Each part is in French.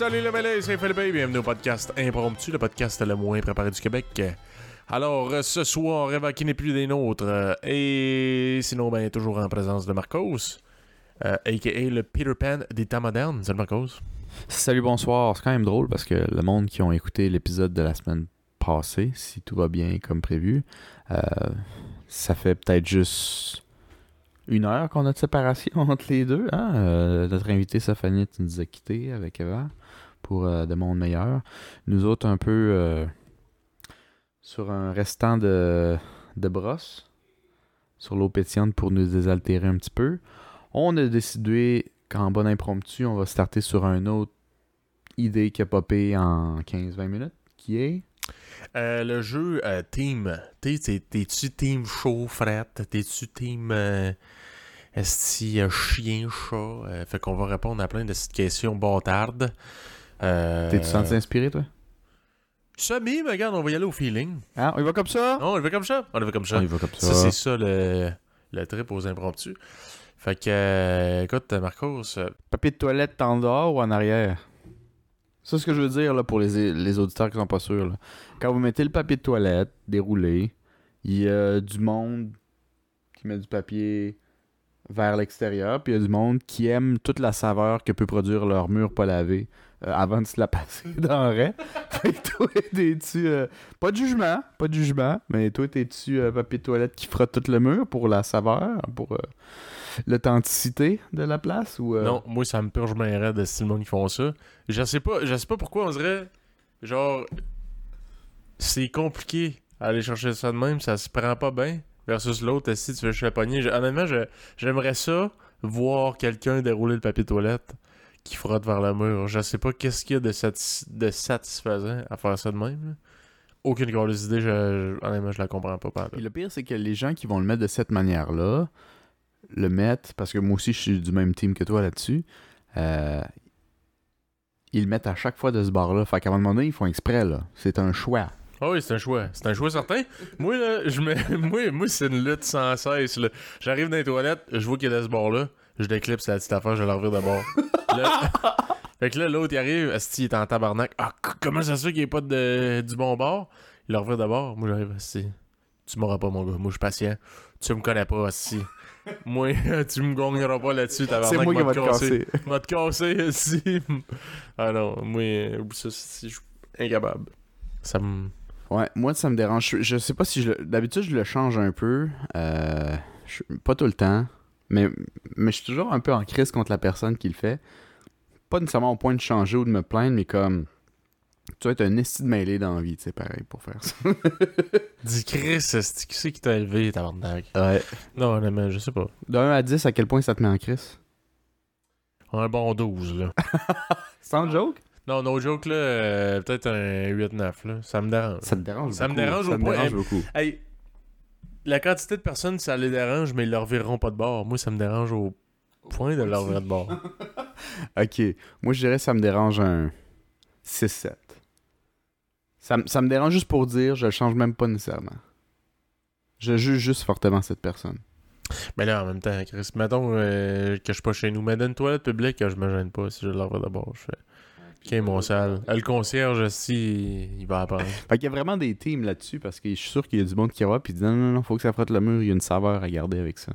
Salut le mêlé, c'est Philippe, bienvenue au podcast Impromptu, le podcast le moins préparé du Québec. Alors, euh, ce soir, Eva qui n'est plus des nôtres, euh, et sinon, ben, toujours en présence de Marcos, euh, a.k.a. le Peter Pan des temps modernes. Salut Marcos. Salut, bonsoir. C'est quand même drôle parce que le monde qui ont écouté l'épisode de la semaine passée, si tout va bien comme prévu, euh, ça fait peut-être juste une heure qu'on a de séparation entre les deux. Hein? Notre invité Safanie nous a quittés avec Eva pour euh, de monde meilleur. Nous autres, un peu euh, sur un restant de, de brosse, sur l'eau pétillante pour nous désaltérer un petit peu. On a décidé qu'en bon impromptu, on va starter sur un autre idée qui a popé en 15-20 minutes, qui est... Euh, le jeu euh, Team, t'es- t'es- t'es-tu Team chaud, frette? T'es-tu Team euh, esti, chien, chat? Fait qu'on va répondre à plein de questions bâtardes. Euh, T'es-tu senti inspiré, toi? Semi, mais regarde, on va y aller au feeling. Ah, on y va comme ça? Non, on le fait comme ça. On le fait comme ça. On y va comme Ça, c'est ça le, le trip aux impromptus. Fait que, euh, écoute, Marcos, euh, Papier de toilette en dehors ou en arrière? C'est ce que je veux dire là, pour les, les auditeurs qui sont pas sûrs. là. Quand vous mettez le papier de toilette déroulé, il y a du monde qui met du papier vers l'extérieur, puis il y a du monde qui aime toute la saveur que peut produire leur mur pas lavé avant de se la passer dans le. Fait toi, t'es-tu... euh, pas de jugement, pas de jugement, mais toi, t'es-tu euh, papier toilette qui frotte tout le mur pour la saveur, pour euh, l'authenticité de la place, euh, non, moi, ça me purge bien raide de si le monde qui font ça. Je sais pas, je sais pas pourquoi on dirait, genre, c'est compliqué à aller chercher ça de même, ça se prend pas bien. Versus l'autre, si tu veux chez. Je- Honnêtement, j'aimerais ça, voir quelqu'un dérouler le papier toilette qui frotte vers le mur. Je sais pas qu'est-ce qu'il y a de, satis- de satisfaisant à faire ça de même. là. Aucune grosse idée, je, je- honnêtement, je la comprends pas. Puis le pire, c'est que les gens qui vont le mettre de cette manière-là, le mettent, parce que moi aussi, je suis du même team que toi là-dessus, euh, ils le mettent à chaque fois de ce bar-là. Fait qu'à un moment donné, ils font exprès, là. C'est un choix. Ah oui, c'est un choix. C'est un choix certain. Moi, là, je me... moi, moi c'est une lutte sans cesse. J'arrive dans les toilettes, je vois qu'il y a de ce bord-là, je déclipse la petite affaire, je la revire de bord. Là- Fait que là, l'autre, il arrive, Asti, il est en tabarnak. Ah, comment ça se fait qu'il n'y ait pas de... du bon bord? Il le revire de bord. Moi, j'arrive, Asti. Tu m'auras pas, mon gars. Moi, je suis patient. Tu me connais pas, Asti. Moi, tu me gagneras pas là-dessus, tabarnak. C'est moi qui va te casser. Va te casser, Asti. ah non, moi, euh, ça, je suis incapable. Ça me... Ouais, moi, ça me dérange. Je, sais pas si je le... D'habitude, je le change un peu. Euh, je- Pas tout le temps. Mais, mais je suis toujours un peu en crise contre la personne qui le fait. Pas nécessairement au point de changer ou de me plaindre, mais comme... Tu vas être un esti de mêlé dans la vie, tu sais, pareil, pour faire ça. Dis Chris, c'est qui c'est qui t'a élevé, tabarnak? Ouais. Non, honnêtement, je sais pas. De 1 à 10, à quel point ça te met en crise? Un bon 12, là. Sans joke? Non, no joke, là, euh, peut-être un 8-9, là. Ça me dérange. Ça te dérange Ça me dérange Ça au me point- dérange beaucoup. Hey, la quantité de personnes, ça les dérange, mais ils leur vireront pas de bord. Moi, ça me dérange au point de leur virer de bord. Ok. Moi, je dirais que ça me dérange un 6-7. Ça, me- ça me dérange juste pour dire, je le change même pas nécessairement. Je juge juste fortement cette personne. Mais là, en même temps, Chris, mettons euh, que je suis pas chez nous, mais dans une toilette publique, je me gêne pas si je leur vire de bord. Je fais. Ok, mon sale. Euh, Le concierge, si, il va apprendre. Fait qu'il y a vraiment des teams là-dessus parce que je suis sûr qu'il y a du monde qui va puis dit non, non, non, faut que ça frotte le mur, il y a une saveur à garder avec ça.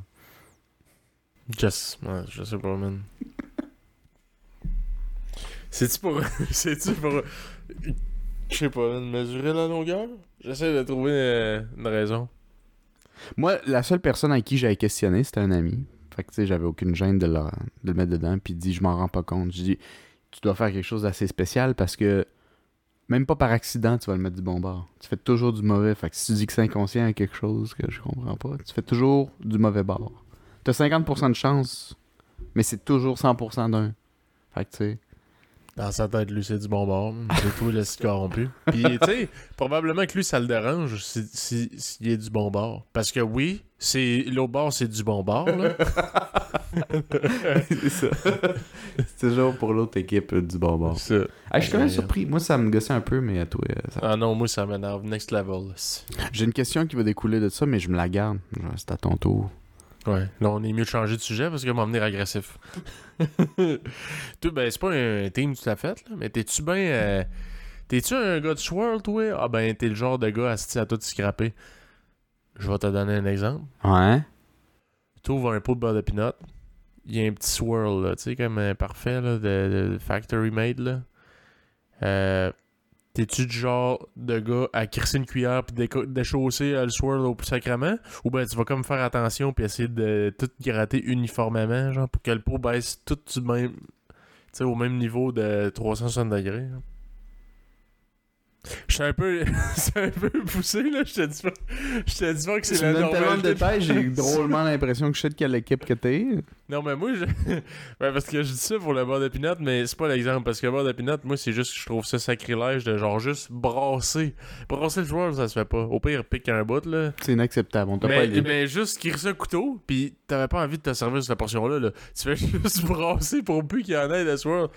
Just, ouais, je sais pas, man. C'est-tu pour. C'est-tu pour. Je sais pas, man, mesurer la longueur? J'essaie de trouver euh, une raison. Moi, la seule personne à qui j'avais questionné, c'était un ami. Fait que tu sais, j'avais aucune gêne de le, de le mettre dedans. Puis il dit, je m'en rends pas compte. Je dis, tu dois faire quelque chose d'assez spécial parce que même pas par accident, tu vas le mettre du bon bord. Tu fais toujours du mauvais. Fait que si tu dis que c'est inconscient quelque chose que je comprends pas, tu fais toujours du mauvais bord. T'as 50% de chance, mais c'est toujours 100% d'un. Fait que tu sais. Dans sa tête, lui, c'est du bon bord. C'est tout le site corrompu. Puis, tu sais, probablement que lui, ça le dérange si- si- s'il est du bon bord. Parce que oui, c'est l'autre bord, c'est du bon bord, là. c'est ça. c'est toujours pour l'autre équipe euh, du bon bord. Ça. Ah, je suis quand même surpris. Moi, ça me gossait un peu, mais à toi, euh, ça Ah non, moi, ça m'énerve. Next level. J'ai une question qui va découler de ça, mais je me la garde. C'est à ton tour. Ouais, là, on est mieux de changer de sujet parce que va venir agressif. toi, ben, c'est pas un team que tu l'as fait, là, mais t'es-tu bien. euh, T'es-tu un gars de swirl, toi? Ah, ben, t'es le genre de gars à, à tout scraper. Je vais te donner un exemple. Ouais. Tu ouvres un pot de beurre de peanut, il y a un petit swirl, là, tu sais, comme un parfait, là, de, de factory made, là. Euh, T'es-tu du genre de gars à crisser une cuillère puis déchausser le swirl au plus sacrement? Ou ben tu vas comme faire attention puis essayer de tout gratter uniformément, genre, pour que le pot baisse tout du même, tu sais, au même niveau de 360 degrés. Je suis un peu, c'est un peu poussé, là, je te dis pas, je te dis pas que c'est me la donnes tellement de détails, j'ai drôlement l'impression que je sais de quelle équipe que t'es. Non, mais moi, je... ouais, parce que je dis ça pour le beurre de pinot, mais c'est pas l'exemple. Parce que le beurre de pinot, moi, c'est juste que je trouve ça sacrilège de genre juste brasser. Brasser le joueur, ça se fait pas. Au pire, pique un bout, là. C'est inacceptable, on t'a pas Mais, aidé. mais juste qu'il ça couteau, pis t'avais pas envie de te servir cette portion-là, là. Tu fais juste brasser pour plus qu'il y en ait de swirl.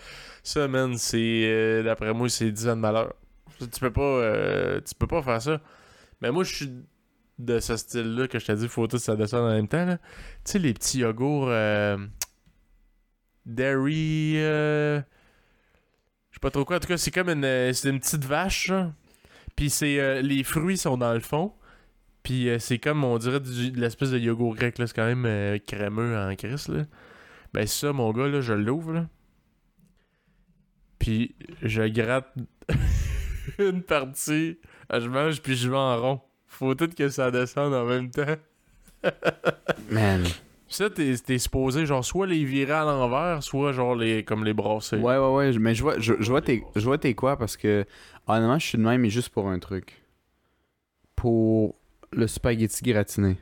Ça, man, c'est. euh, D'après moi, c'est 10 ans de malheur. Tu peux pas. euh, tu peux pas faire ça. Mais moi, je suis de ce style-là que je t'ai dit, faut tout ça descendre en même temps. Tu sais, les petits yogourts. Euh, dairy. euh, je sais pas trop quoi. En tout cas, c'est comme une, euh, c'est une petite vache. Puis c'est les fruits sont dans le fond. Puis c'est comme, on dirait, de l'espèce de yogourt grec, là. C'est quand même crémeux en crise, là. Ben ça, mon gars, là, je l'ouvre, là. Puis je gratte une partie. euh, Je mange, puis je vais en rond. Faut tout que ça descende en même temps. Man. Ça, t'es t'es supposé, genre, soit les virer à l'envers, soit, genre, les comme les brasser. Ouais, ouais, ouais, mais je vois, je, je vois tes, je vois tes quoi parce que, honnêtement, je suis de même, mais juste pour un truc. Pour le spaghetti gratiné.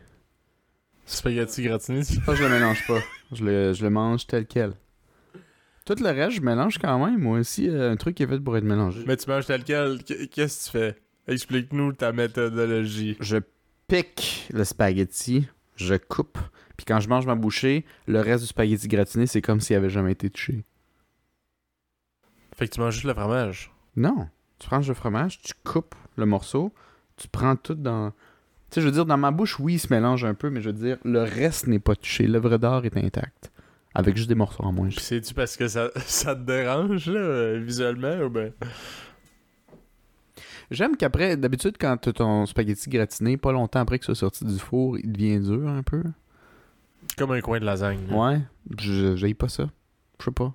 Spaghetti gratiné, Ça, je le mélange pas. Je le, je le mange tel quel. Tout le reste, je mélange quand même. Moi aussi, euh, un truc qui est fait pour être mélangé. Mais tu manges tel quel. Qu- Qu'est-ce que tu fais? Explique-nous ta méthodologie. Je pique le spaghetti, je coupe, puis quand je mange ma bouchée, le reste du spaghetti gratiné, c'est comme s'il avait jamais été touché. Fait que tu manges juste le fromage. Non. Tu prends le fromage, tu coupes le morceau, tu prends tout dans. Tu sais, je veux dire, dans ma bouche, oui, il se mélange un peu, mais je veux dire, le reste n'est pas touché. L'œuvre d'art est intacte. Avec juste des morceaux en moins. Pis c'est-tu parce que ça, ça te dérange, là, euh, visuellement, ou ben... J'aime qu'après, d'habitude, quand t'as ton spaghetti gratiné, pas longtemps après que soit sorti du four, il devient dur un peu. Comme un coin de lasagne. là. Ouais. Je j'haïs pas ça. Je sais pas.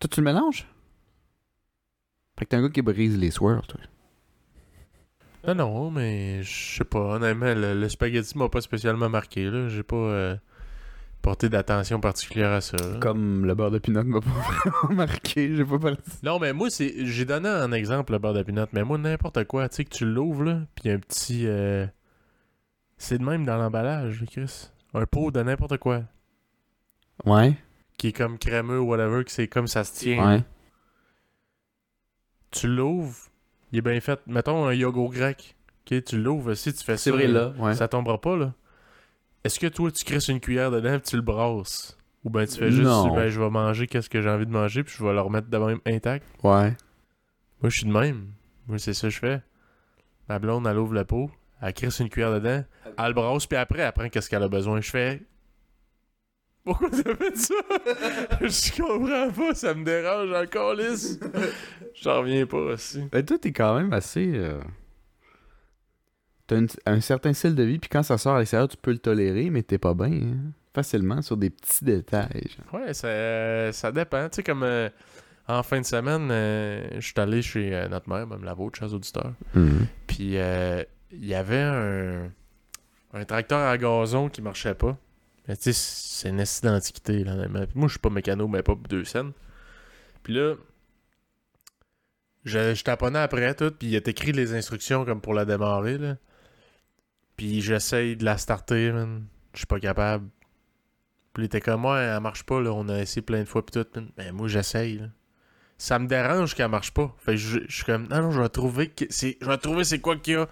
Toi, tu le mélanges? Fait que t'es un gars qui brise les swirls, toi. Non, non, mais je sais pas, honnêtement, le, le spaghetti m'a pas spécialement marqué, là. J'ai pas euh, porté d'attention particulière à ça. là. Comme le beurre de pinot m'a pas vraiment marqué. J'ai pas parti. Non, mais moi, c'est j'ai donné un exemple, le beurre de pinot, mais moi, n'importe quoi, tu sais, que tu l'ouvres, là, pis un petit... euh, C'est de même dans l'emballage, Chris. Un pot de n'importe quoi. Ouais. Qui est comme crémeux ou whatever, que c'est comme ça se tient. Ouais. Tu l'ouvres, il est bien fait. Mettons un yogourt grec. Ok, tu l'ouvres, si tu fais ça. C'est vrai, là. Ouais. Ça tombera pas, là. Est-ce que toi, tu crisses une cuillère dedans et tu le brasses? Ou ben tu fais juste, Non. ben je vais manger qu'est-ce que j'ai envie de manger puis je vais le remettre de même intact? Ouais. Moi, je suis de même. Moi, c'est ça que je fais. Ma blonde, elle ouvre le pot, elle crisse une cuillère dedans, elle le brasse, puis après, elle prend qu'est-ce qu'elle a besoin. Je fais... Pourquoi t'as fait ça? je comprends pas, ça me dérange encore, lisse. J'en reviens pas aussi. Ben, toi, t'es quand même assez. euh, T'as une- un certain style de vie, puis quand ça sort à l'extérieur, tu peux le tolérer, mais t'es pas bien. hein. Facilement sur des petits détails. genre. Ouais, ça, ça dépend. Tu sais, comme euh, en fin de semaine, euh, je suis allé chez euh, notre mère, même la vôtre, chers auditeurs. Puis euh, il y avait un, un tracteur à gazon qui marchait pas. Mais tu sais, c'est une d'antiquité. Là. Puis moi, je suis pas mécano, mais pas pour deux scènes. Puis là, je, je taponnais après tout, puis il est écrit les instructions comme pour la démarrer. Là. Puis j'essaye de la starter. Je suis pas capable. Puis il comme, moi, elle marche pas, là. On a essayé plein de fois, puis tout. Mais moi, j'essaye, là. Ça me dérange qu'elle marche pas. Fait je, suis comme, non, non, je vais trouver, que c'est, je vais trouver c'est quoi qu'il y a.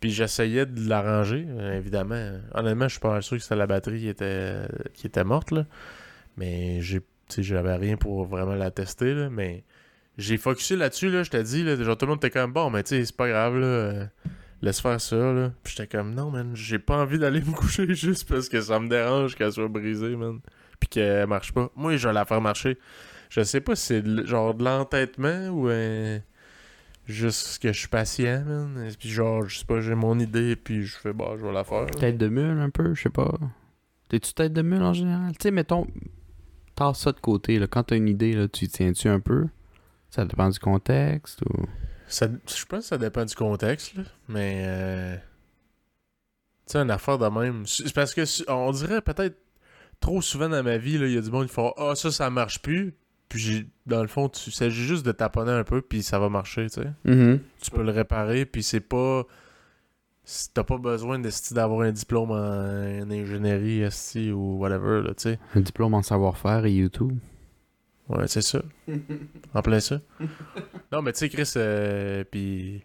Puis j'essayais de l'arranger, évidemment. Honnêtement, je suis pas sûr que c'était la batterie qui était, morte. Mais j'ai, j'avais rien pour vraiment la tester. Mais j'ai focusé là-dessus, là. Je t'ai dit, là. Genre, tout le monde était comme, bon, mais tu c'est pas grave, là. Laisse faire ça, là. Puis j'étais comme, non, man, j'ai pas envie d'aller me coucher juste parce que ça me dérange qu'elle soit brisée, man. Puis qu'elle marche pas. Moi, je vais la faire marcher. Je sais pas si c'est genre de l'entêtement ou euh, juste que je suis patient, man. Et puis genre, je sais pas, j'ai mon idée, puis je fais, bah, je vais la faire. Tête de mule un peu, je sais pas. T'es-tu tête de mule en général? Tu sais, mettons, tasse ça de côté. Là. Quand t'as une idée, là, tu tiens-tu un peu? Ça dépend du contexte ou... Ça, je pense que ça dépend du contexte, là. Mais. Euh... Tu sais, une affaire de même. C'est parce que on dirait peut-être trop souvent dans ma vie, il y a du monde qui font Ah, ça, ça marche plus. Puis dans le fond, tu s'agit juste de taponner un peu, puis ça va marcher, tu sais. Mhm. Tu peux le réparer, puis c'est pas. T'as pas besoin d'avoir un diplôme en, en ingénierie, esti, ou whatever, là, tu sais. Un diplôme en savoir-faire et YouTube. Ouais, c'est ça. En plein ça. non, mais tu sais, Chris, euh, puis.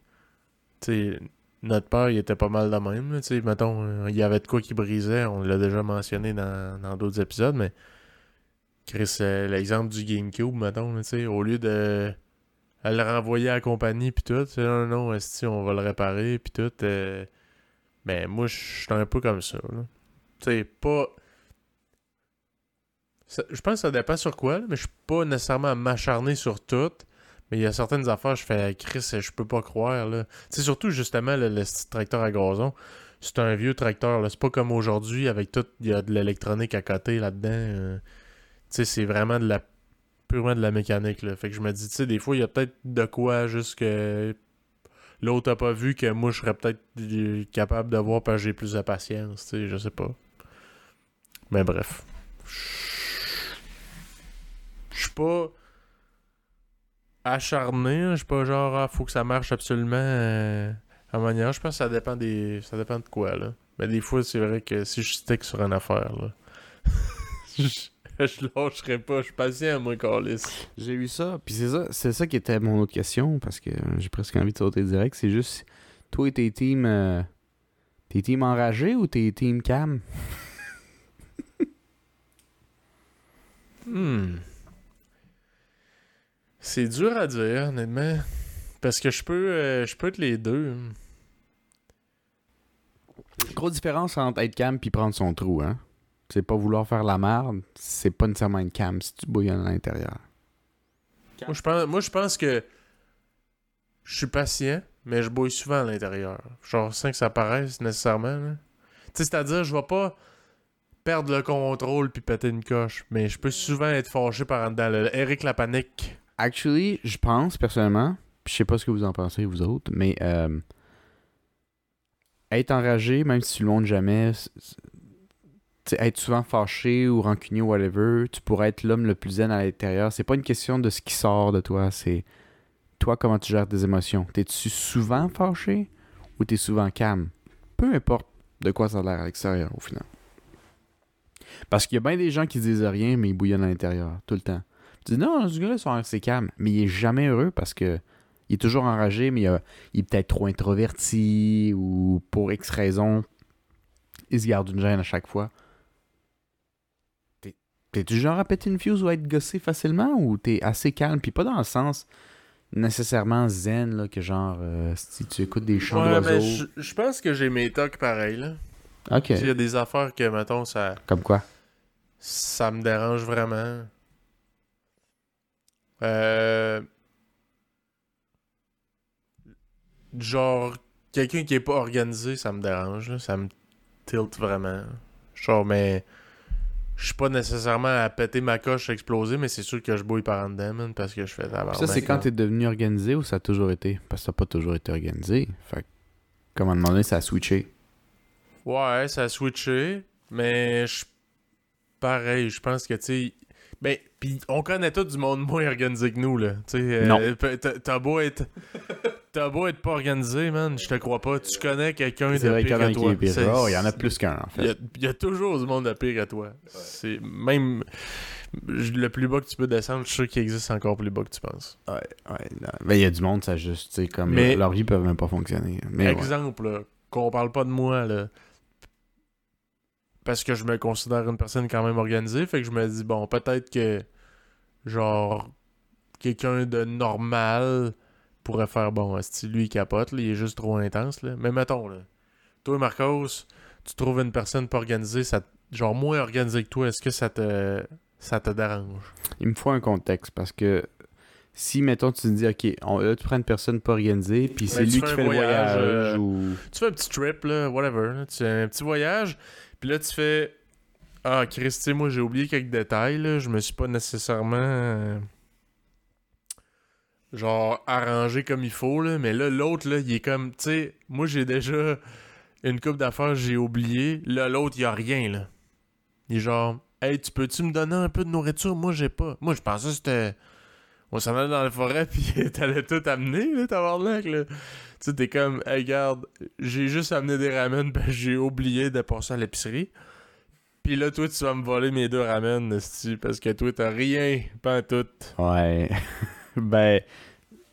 Tu sais, notre père, il était pas mal de même. Tu sais, mettons, euh, il y avait de quoi qui brisait. On l'a déjà mentionné dans dans d'autres épisodes, mais. Chris, euh, l'exemple du GameCube, mettons, tu sais, au lieu de. à le renvoyer à la compagnie, puis tout. Non, non, esti, on va le réparer, puis tout. euh, ben, moi, je suis un peu comme ça. Tu sais, pas. Je pense que ça dépend sur quoi, mais je suis pas nécessairement à m'acharner sur tout. Mais il y a certaines affaires, je fais Chris, je peux pas croire. là. Surtout justement le, tracteur à gazon. C'est un vieux tracteur. C'est pas comme aujourd'hui avec tout. Il y a de l'électronique à côté là-dedans. euh. C'est vraiment de la purement de la mécanique. Là. Fait que je me dis, tu des fois, il y a peut-être de quoi juste que l'autre a pas vu que moi je serais peut-être euh, capable de voir parce que j'ai plus de patience. Je sais pas. Mais bref. Je suis pas acharné. hein. Je suis pas genre, ah, faut que ça marche absolument euh, à manière. Je pense que ça dépend des. Ça dépend de quoi, là. Mais des fois, c'est vrai que si je stick sur une affaire, là. je, je lâcherai pas. Je suis patient, moi, Carlis. J'ai eu ça, puis c'est ça, c'est ça qui était mon autre question, parce que j'ai presque envie de sauter direct. C'est juste, toi et tes teams, euh, tes teams enragés ou tes teams cam? Hmm. C'est dur à dire, honnêtement. Parce que je peux, euh, je peux être les deux. Grosse différence entre être cam puis prendre son trou, hein? C'est pas vouloir faire la merde, c'est pas nécessairement une cam si tu bouillonnes à l'intérieur. Moi, je pense, moi, je pense que je suis patient, mais je bouille souvent à l'intérieur. Genre, sans que ça paraisse nécessairement. là. Tu sais, c'est-à-dire, je vais pas perdre le contrôle puis péter une coche, mais je peux souvent être fâché par en dedans. là. Eric la panique. Actually, je pense personnellement, je sais pas ce que vous en pensez vous autres, mais euh, être enragé, même si tu le montres jamais, être souvent fâché ou rancunier ou whatever, tu pourrais être l'homme le plus zen à l'intérieur. C'est pas une question de ce qui sort de toi, c'est toi comment tu gères tes émotions. T'es-tu souvent fâché ou t'es souvent calme? Peu importe de quoi ça a l'air à l'extérieur au final. Parce qu'il y a bien des gens qui disent rien, mais ils bouillonnent à l'intérieur, tout le temps. Tu dis non, ce gars-là, son- c'est calme. Mais il est jamais heureux parce que il est toujours enragé, mais il, a- il est peut-être trop introverti ou pour X raison, il se garde une gêne à chaque fois. T'es- T'es-tu genre à péter une fuse ou à être gossé facilement ou t'es assez calme? Puis pas dans le sens nécessairement zen, là, que genre euh, si tu écoutes des chants Ouais, d'oiseaux. je je pense que j'ai mes tocs pareils, là. Ok. Il y a des affaires que, mettons, ça, Comme quoi? ça me dérange vraiment. Euh... Genre, quelqu'un qui est pas organisé, ça me dérange, là. Ça me tilt vraiment. Genre, mais... Je suis pas nécessairement à péter ma coche, exploser, mais c'est sûr que je bouille par en dedans, man, parce que je fais tabarnak. ça, c'est quand t'es devenu organisé ou ça a toujours été? Parce que t'as pas toujours été organisé. Fait que, comme à un moment donné, ça a switché. Ouais, ça a switché, mais je... pareil, je pense que, tu sais... Ben, on connaît tout du monde moins organisé que nous, là. Tu sais, euh, t'as beau être... T'as beau être pas organisé, man, je te crois pas. Tu connais quelqu'un de vrai pire que qui toi. Oh, il y en a plus qu'un, en Il y, fait. a, il y a toujours du monde de pire que toi. C'est même... Le plus bas que tu peux descendre, je suis sûr qu'il existe encore plus bas que tu penses. Ouais, ouais. non. Mais il y a du monde, ça juste, tu sais, comme Mais- leur, vie peut même pas fonctionner. Mais ouais. Exemple, là, qu'on parle pas de moi, là. Parce que je me considère une personne quand même organisée, fait que je me dis, bon, peut-être que, genre, quelqu'un de normal pourrait faire bon. Si lui, il capote, là, il est juste trop intense. Là. Mais mettons, là, toi, Marcos, tu trouves une personne pas organisée, ça, genre moins organisée que toi, est-ce que ça te, ça te dérange? Il me faut un contexte parce que si, mettons, tu te dis, OK, on, là, tu prends une personne pas organisée, puis c'est tu lui qui fait voyage, le voyage euh, ou. Tu fais un petit trip, là, whatever. tu fais un petit voyage, puis là, tu fais Ah, Christ, tu sais, moi, j'ai oublié quelques détails. Je me suis pas nécessairement. euh, genre, arrangé comme il faut, là. Mais là, l'autre, là, il est comme. Tu sais, moi, j'ai déjà une coupe d'affaires, j'ai oublié. Là, l'autre, il a rien, là. Il est genre Hey, tu peux-tu me donner un peu de nourriture? Moi, j'ai pas. Moi, je pensais que c'était. On s'en allait dans la forêt, puis t'allais tout amener, là, tabarnak, là. Tu sais, t'es comme, hey, regarde, j'ai juste amené des ramen, ben j'ai oublié de passer à l'épicerie. Puis là, toi, tu vas me voler mes deux ramen, parce que toi, t'as rien, pas tout. Ouais. ben,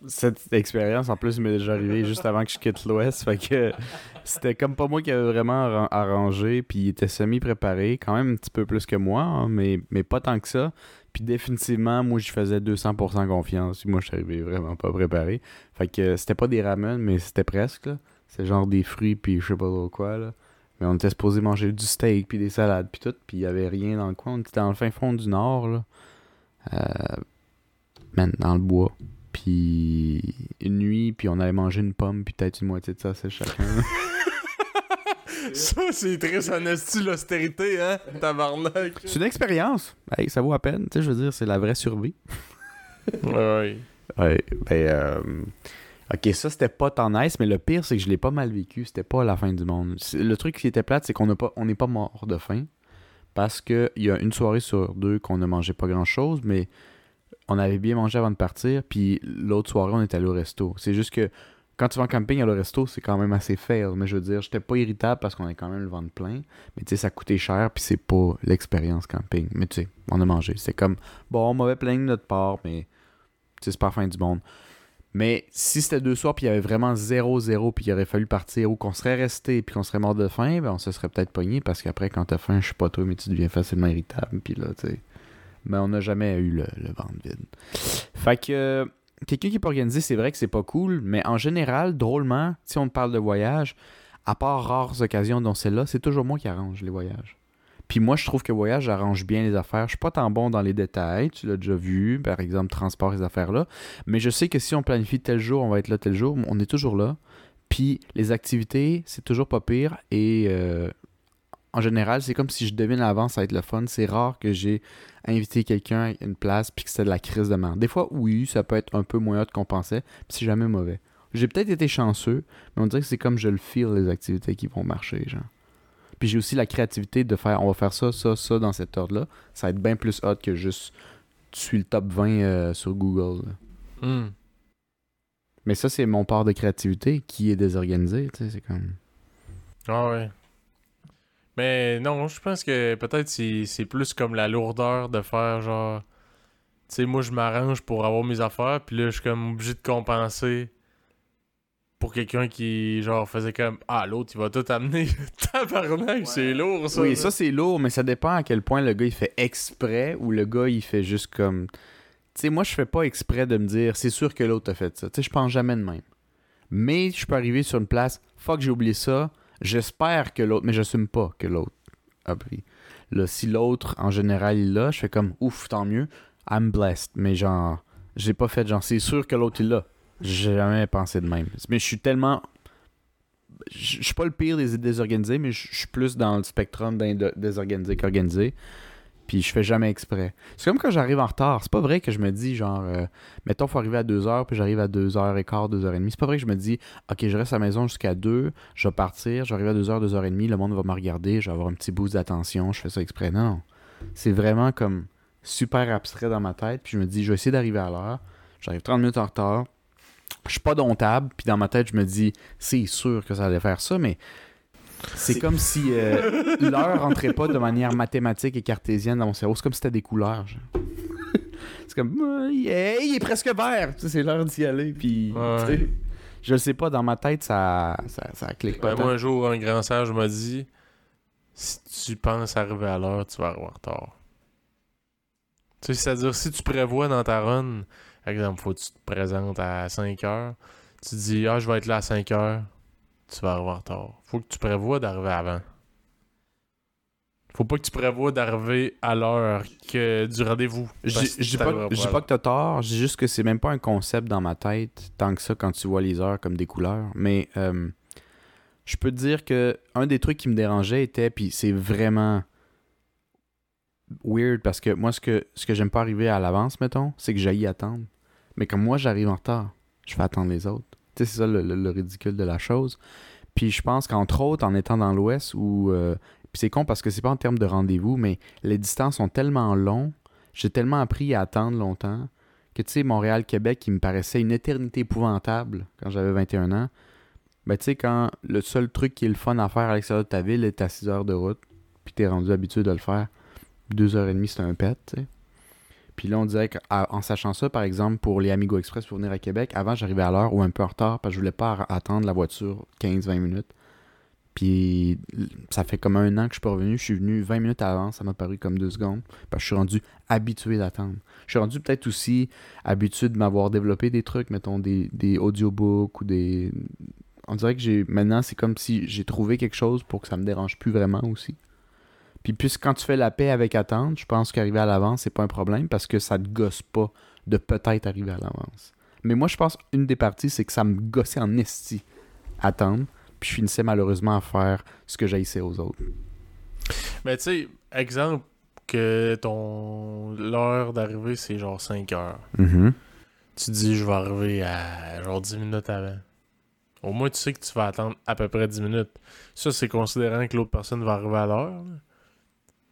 cette expérience, en plus, m'est déjà arrivée juste avant que je quitte l'Ouest. Fait que c'était comme pas moi qui avait vraiment arran- arrangé, puis il était semi-préparé, quand même un petit peu plus que moi, hein, mais, mais pas tant que ça. Puis définitivement, moi, je faisais 200% confiance. Moi, je suis arrivé vraiment pas préparé. Fait que c'était pas des ramen, mais c'était presque. C'est genre des fruits, puis je sais pas trop quoi, là. Mais on était supposé manger du steak, puis des salades, puis tout, puis il y avait rien dans le coin. On était dans le fin fond du nord, là. Euh, man, dans le bois. Puis une nuit, puis on allait manger une pomme, puis peut-être une moitié de ça, c'est chacun. Ça, c'est triste en l'austérité, hein, tabarnak. c'est une expérience. Hey, ça vaut à peine, tu sais, je veux dire, c'est la vraie survie. Ouais. Ouais, ben, euh, ok, ça c'était pas tant nice, mais le pire c'est que je l'ai pas mal vécu. C'était pas la fin du monde. Le truc qui était plate, c'est qu'on n'a pas, on n'est pas mort de faim parce que il y a une soirée sur deux qu'on ne mangeait pas grand chose, mais on avait bien mangé avant de partir. Puis l'autre soirée, on est allé au resto. C'est juste que quand tu vas en camping à le resto, c'est quand même assez fail. Mais je veux dire, j'étais pas irritable parce qu'on a quand même le ventre plein. Mais tu sais, ça coûtait cher, puis c'est pas l'expérience camping. Mais tu sais, on a mangé. C'est comme, bon, mauvais plein de notre part, mais c'est pas la fin du monde. Mais si c'était deux soirs, puis il y avait vraiment 0-0, puis il aurait fallu partir, ou qu'on serait resté, puis qu'on serait mort de faim, ben on se serait peut-être pogné, parce qu'après, quand t'as faim, je sais pas toi, mais tu deviens facilement irritable, puis là, tu sais. Mais on n'a jamais eu le, le ventre vide. Fait que, euh, quelqu'un qui est pas organisé, c'est vrai que c'est pas cool, mais en général, drôlement, si on parle de voyage, à part rares occasions dont celle-là, c'est toujours moi qui arrange les voyages. Puis moi, je trouve que voyage arrange bien les affaires. Je suis pas tant bon dans les détails, tu l'as déjà vu, par exemple, transport, ces affaires-là. Mais je sais que si on planifie tel jour, on va être là tel jour, on est toujours là. Puis les activités, c'est toujours pas pire. Et euh, en général, c'est comme si je devine à l'avance, ça va être le fun. C'est rare que j'ai invité quelqu'un à une place puis que c'était de la crise de merde. Des fois, oui, ça peut être un peu moins hot qu'on pensait, puis c'est jamais mauvais. J'ai peut-être été chanceux, mais on dirait que c'est comme je le feel, les activités qui vont marcher, genre. Puis j'ai aussi la créativité de faire, on va faire ça, ça, ça dans cet ordre-là. Ça va être bien plus hot que juste tu suis le top 20 euh, sur Google. Hmm. Mais ça, c'est mon part de créativité qui est désorganisé, tu sais, c'est comme... Ah ouais. Mais non, je pense que peut-être c'est c'est plus comme la lourdeur de faire genre. Tu sais, moi je m'arrange pour avoir mes affaires, puis là je suis comme obligé de compenser pour quelqu'un qui genre faisait comme Ah, l'autre il va tout amener. Tabarnak, c'est lourd ça. oui, ça c'est lourd, mais ça dépend à quel point le gars il fait exprès ou le gars il fait juste comme. Tu sais, moi je fais pas exprès de me dire c'est sûr que l'autre a fait ça. Tu sais, je pense jamais de même. Mais je peux arriver sur une place, fuck, j'ai oublié ça. J'espère que l'autre, mais j'assume pas que l'autre a pris. Là, si l'autre en général il l'a, je fais comme ouf, tant mieux. I'm blessed. Mais genre, j'ai pas fait genre c'est sûr que l'autre il l'a. J'ai jamais pensé de même. Mais je suis tellement je suis pas le pire des désorganisés, mais je suis plus dans le spectrum d'un désorganisé qu'organisé. Puis je fais jamais exprès. C'est comme quand j'arrive en retard. C'est pas vrai que je me dis, genre, euh, mettons, faut arriver à 2h, puis j'arrive à 2h15, 2h30. C'est pas vrai que je me dis, ok, je reste à la maison jusqu'à 2, je vais partir, arriver à 2h, 2h30, le monde va me regarder, je vais avoir un petit boost d'attention, je fais ça exprès. Non. C'est vraiment comme super abstrait dans ma tête. Puis je me dis, je vais essayer d'arriver à l'heure. J'arrive 30 minutes en retard. Je suis pas domptable. Puis dans ma tête, je me dis, c'est sûr que ça allait faire ça, mais c'est comme si euh, l'heure rentrait pas de manière mathématique et cartésienne dans mon cerveau. C'est comme si c'était des couleurs. genre. c'est comme, euh, hey, il est presque vert. Tu sais, c'est l'heure d'y aller. Puis, Ouais. je le sais pas, dans ma tête, ça, ça, ça clique pas. Ben, moi, un jour, un grand sage m'a dit Si tu penses arriver à l'heure, tu vas arriver en retard. Tu sais, c'est-à-dire, si tu prévois dans ta run Par exemple, faut que tu te présentes à 5 heures. Tu te dis, ah, je vais être là à 5 heures. Tu vas arriver en retard. Faut que tu prévois d'arriver avant. Faut pas que tu prévois d'arriver à l'heure que du rendez-vous. Je dis pas, pas que t'as tort, je dis juste que c'est même pas un concept dans ma tête tant que ça quand tu vois les heures comme des couleurs. Mais euh, je peux te dire que un des trucs qui me dérangeait était, puis c'est vraiment weird parce que moi, ce que, ce que j'aime pas arriver à l'avance, mettons, c'est que j'aille attendre. Mais comme moi, j'arrive en retard, je fais attendre les autres. Tu sais, c'est ça le, le- le ridicule de la chose. Puis je pense qu'entre autres, en étant dans l'Ouest, où. euh, puis c'est con parce que c'est pas en termes de rendez-vous, mais les distances sont tellement longues, j'ai tellement appris à attendre longtemps que, tu sais, Montréal-Québec, qui me paraissait une éternité épouvantable quand j'avais 21 ans. Ben, tu sais, quand le seul truc qui est le fun à faire à l'extérieur de ta ville est à 6 heures de route, puis t'es rendu habitué de le faire, 2h30, c'est un pet, tu sais. Puis là, on dirait qu'en sachant ça, par exemple, pour les Amigo Express pour venir à Québec, avant, j'arrivais à l'heure ou un peu en retard parce que je voulais pas attendre la voiture 15-20 minutes. Puis ça fait comme un an que je suis pas revenu. Je suis venu 20 minutes avant, ça m'a paru comme deux secondes. Parce que je suis rendu habitué d'attendre. Je suis rendu peut-être aussi habitué de m'avoir développé des trucs, mettons des, des audiobooks ou des. On dirait que j'ai. Maintenant, c'est comme si j'ai trouvé quelque chose pour que ça me dérange plus vraiment aussi. Puis puis quand tu fais la paix avec attendre, je pense qu'arriver à l'avance, c'est pas un problème parce que ça te gosse pas de peut-être arriver à l'avance. Mais moi, je pense une des parties, c'est que ça me gossait en esti attendre. Puis je finissais malheureusement à faire ce que j'haïssais aux autres. Mais tu sais, exemple que ton l'heure d'arrivée c'est genre 5 heures. Tu dis je vais arriver à genre 10 minutes avant. Au moins tu sais que tu vas attendre à peu près 10 minutes. Ça c'est considérant que l'autre personne va arriver à l'heure.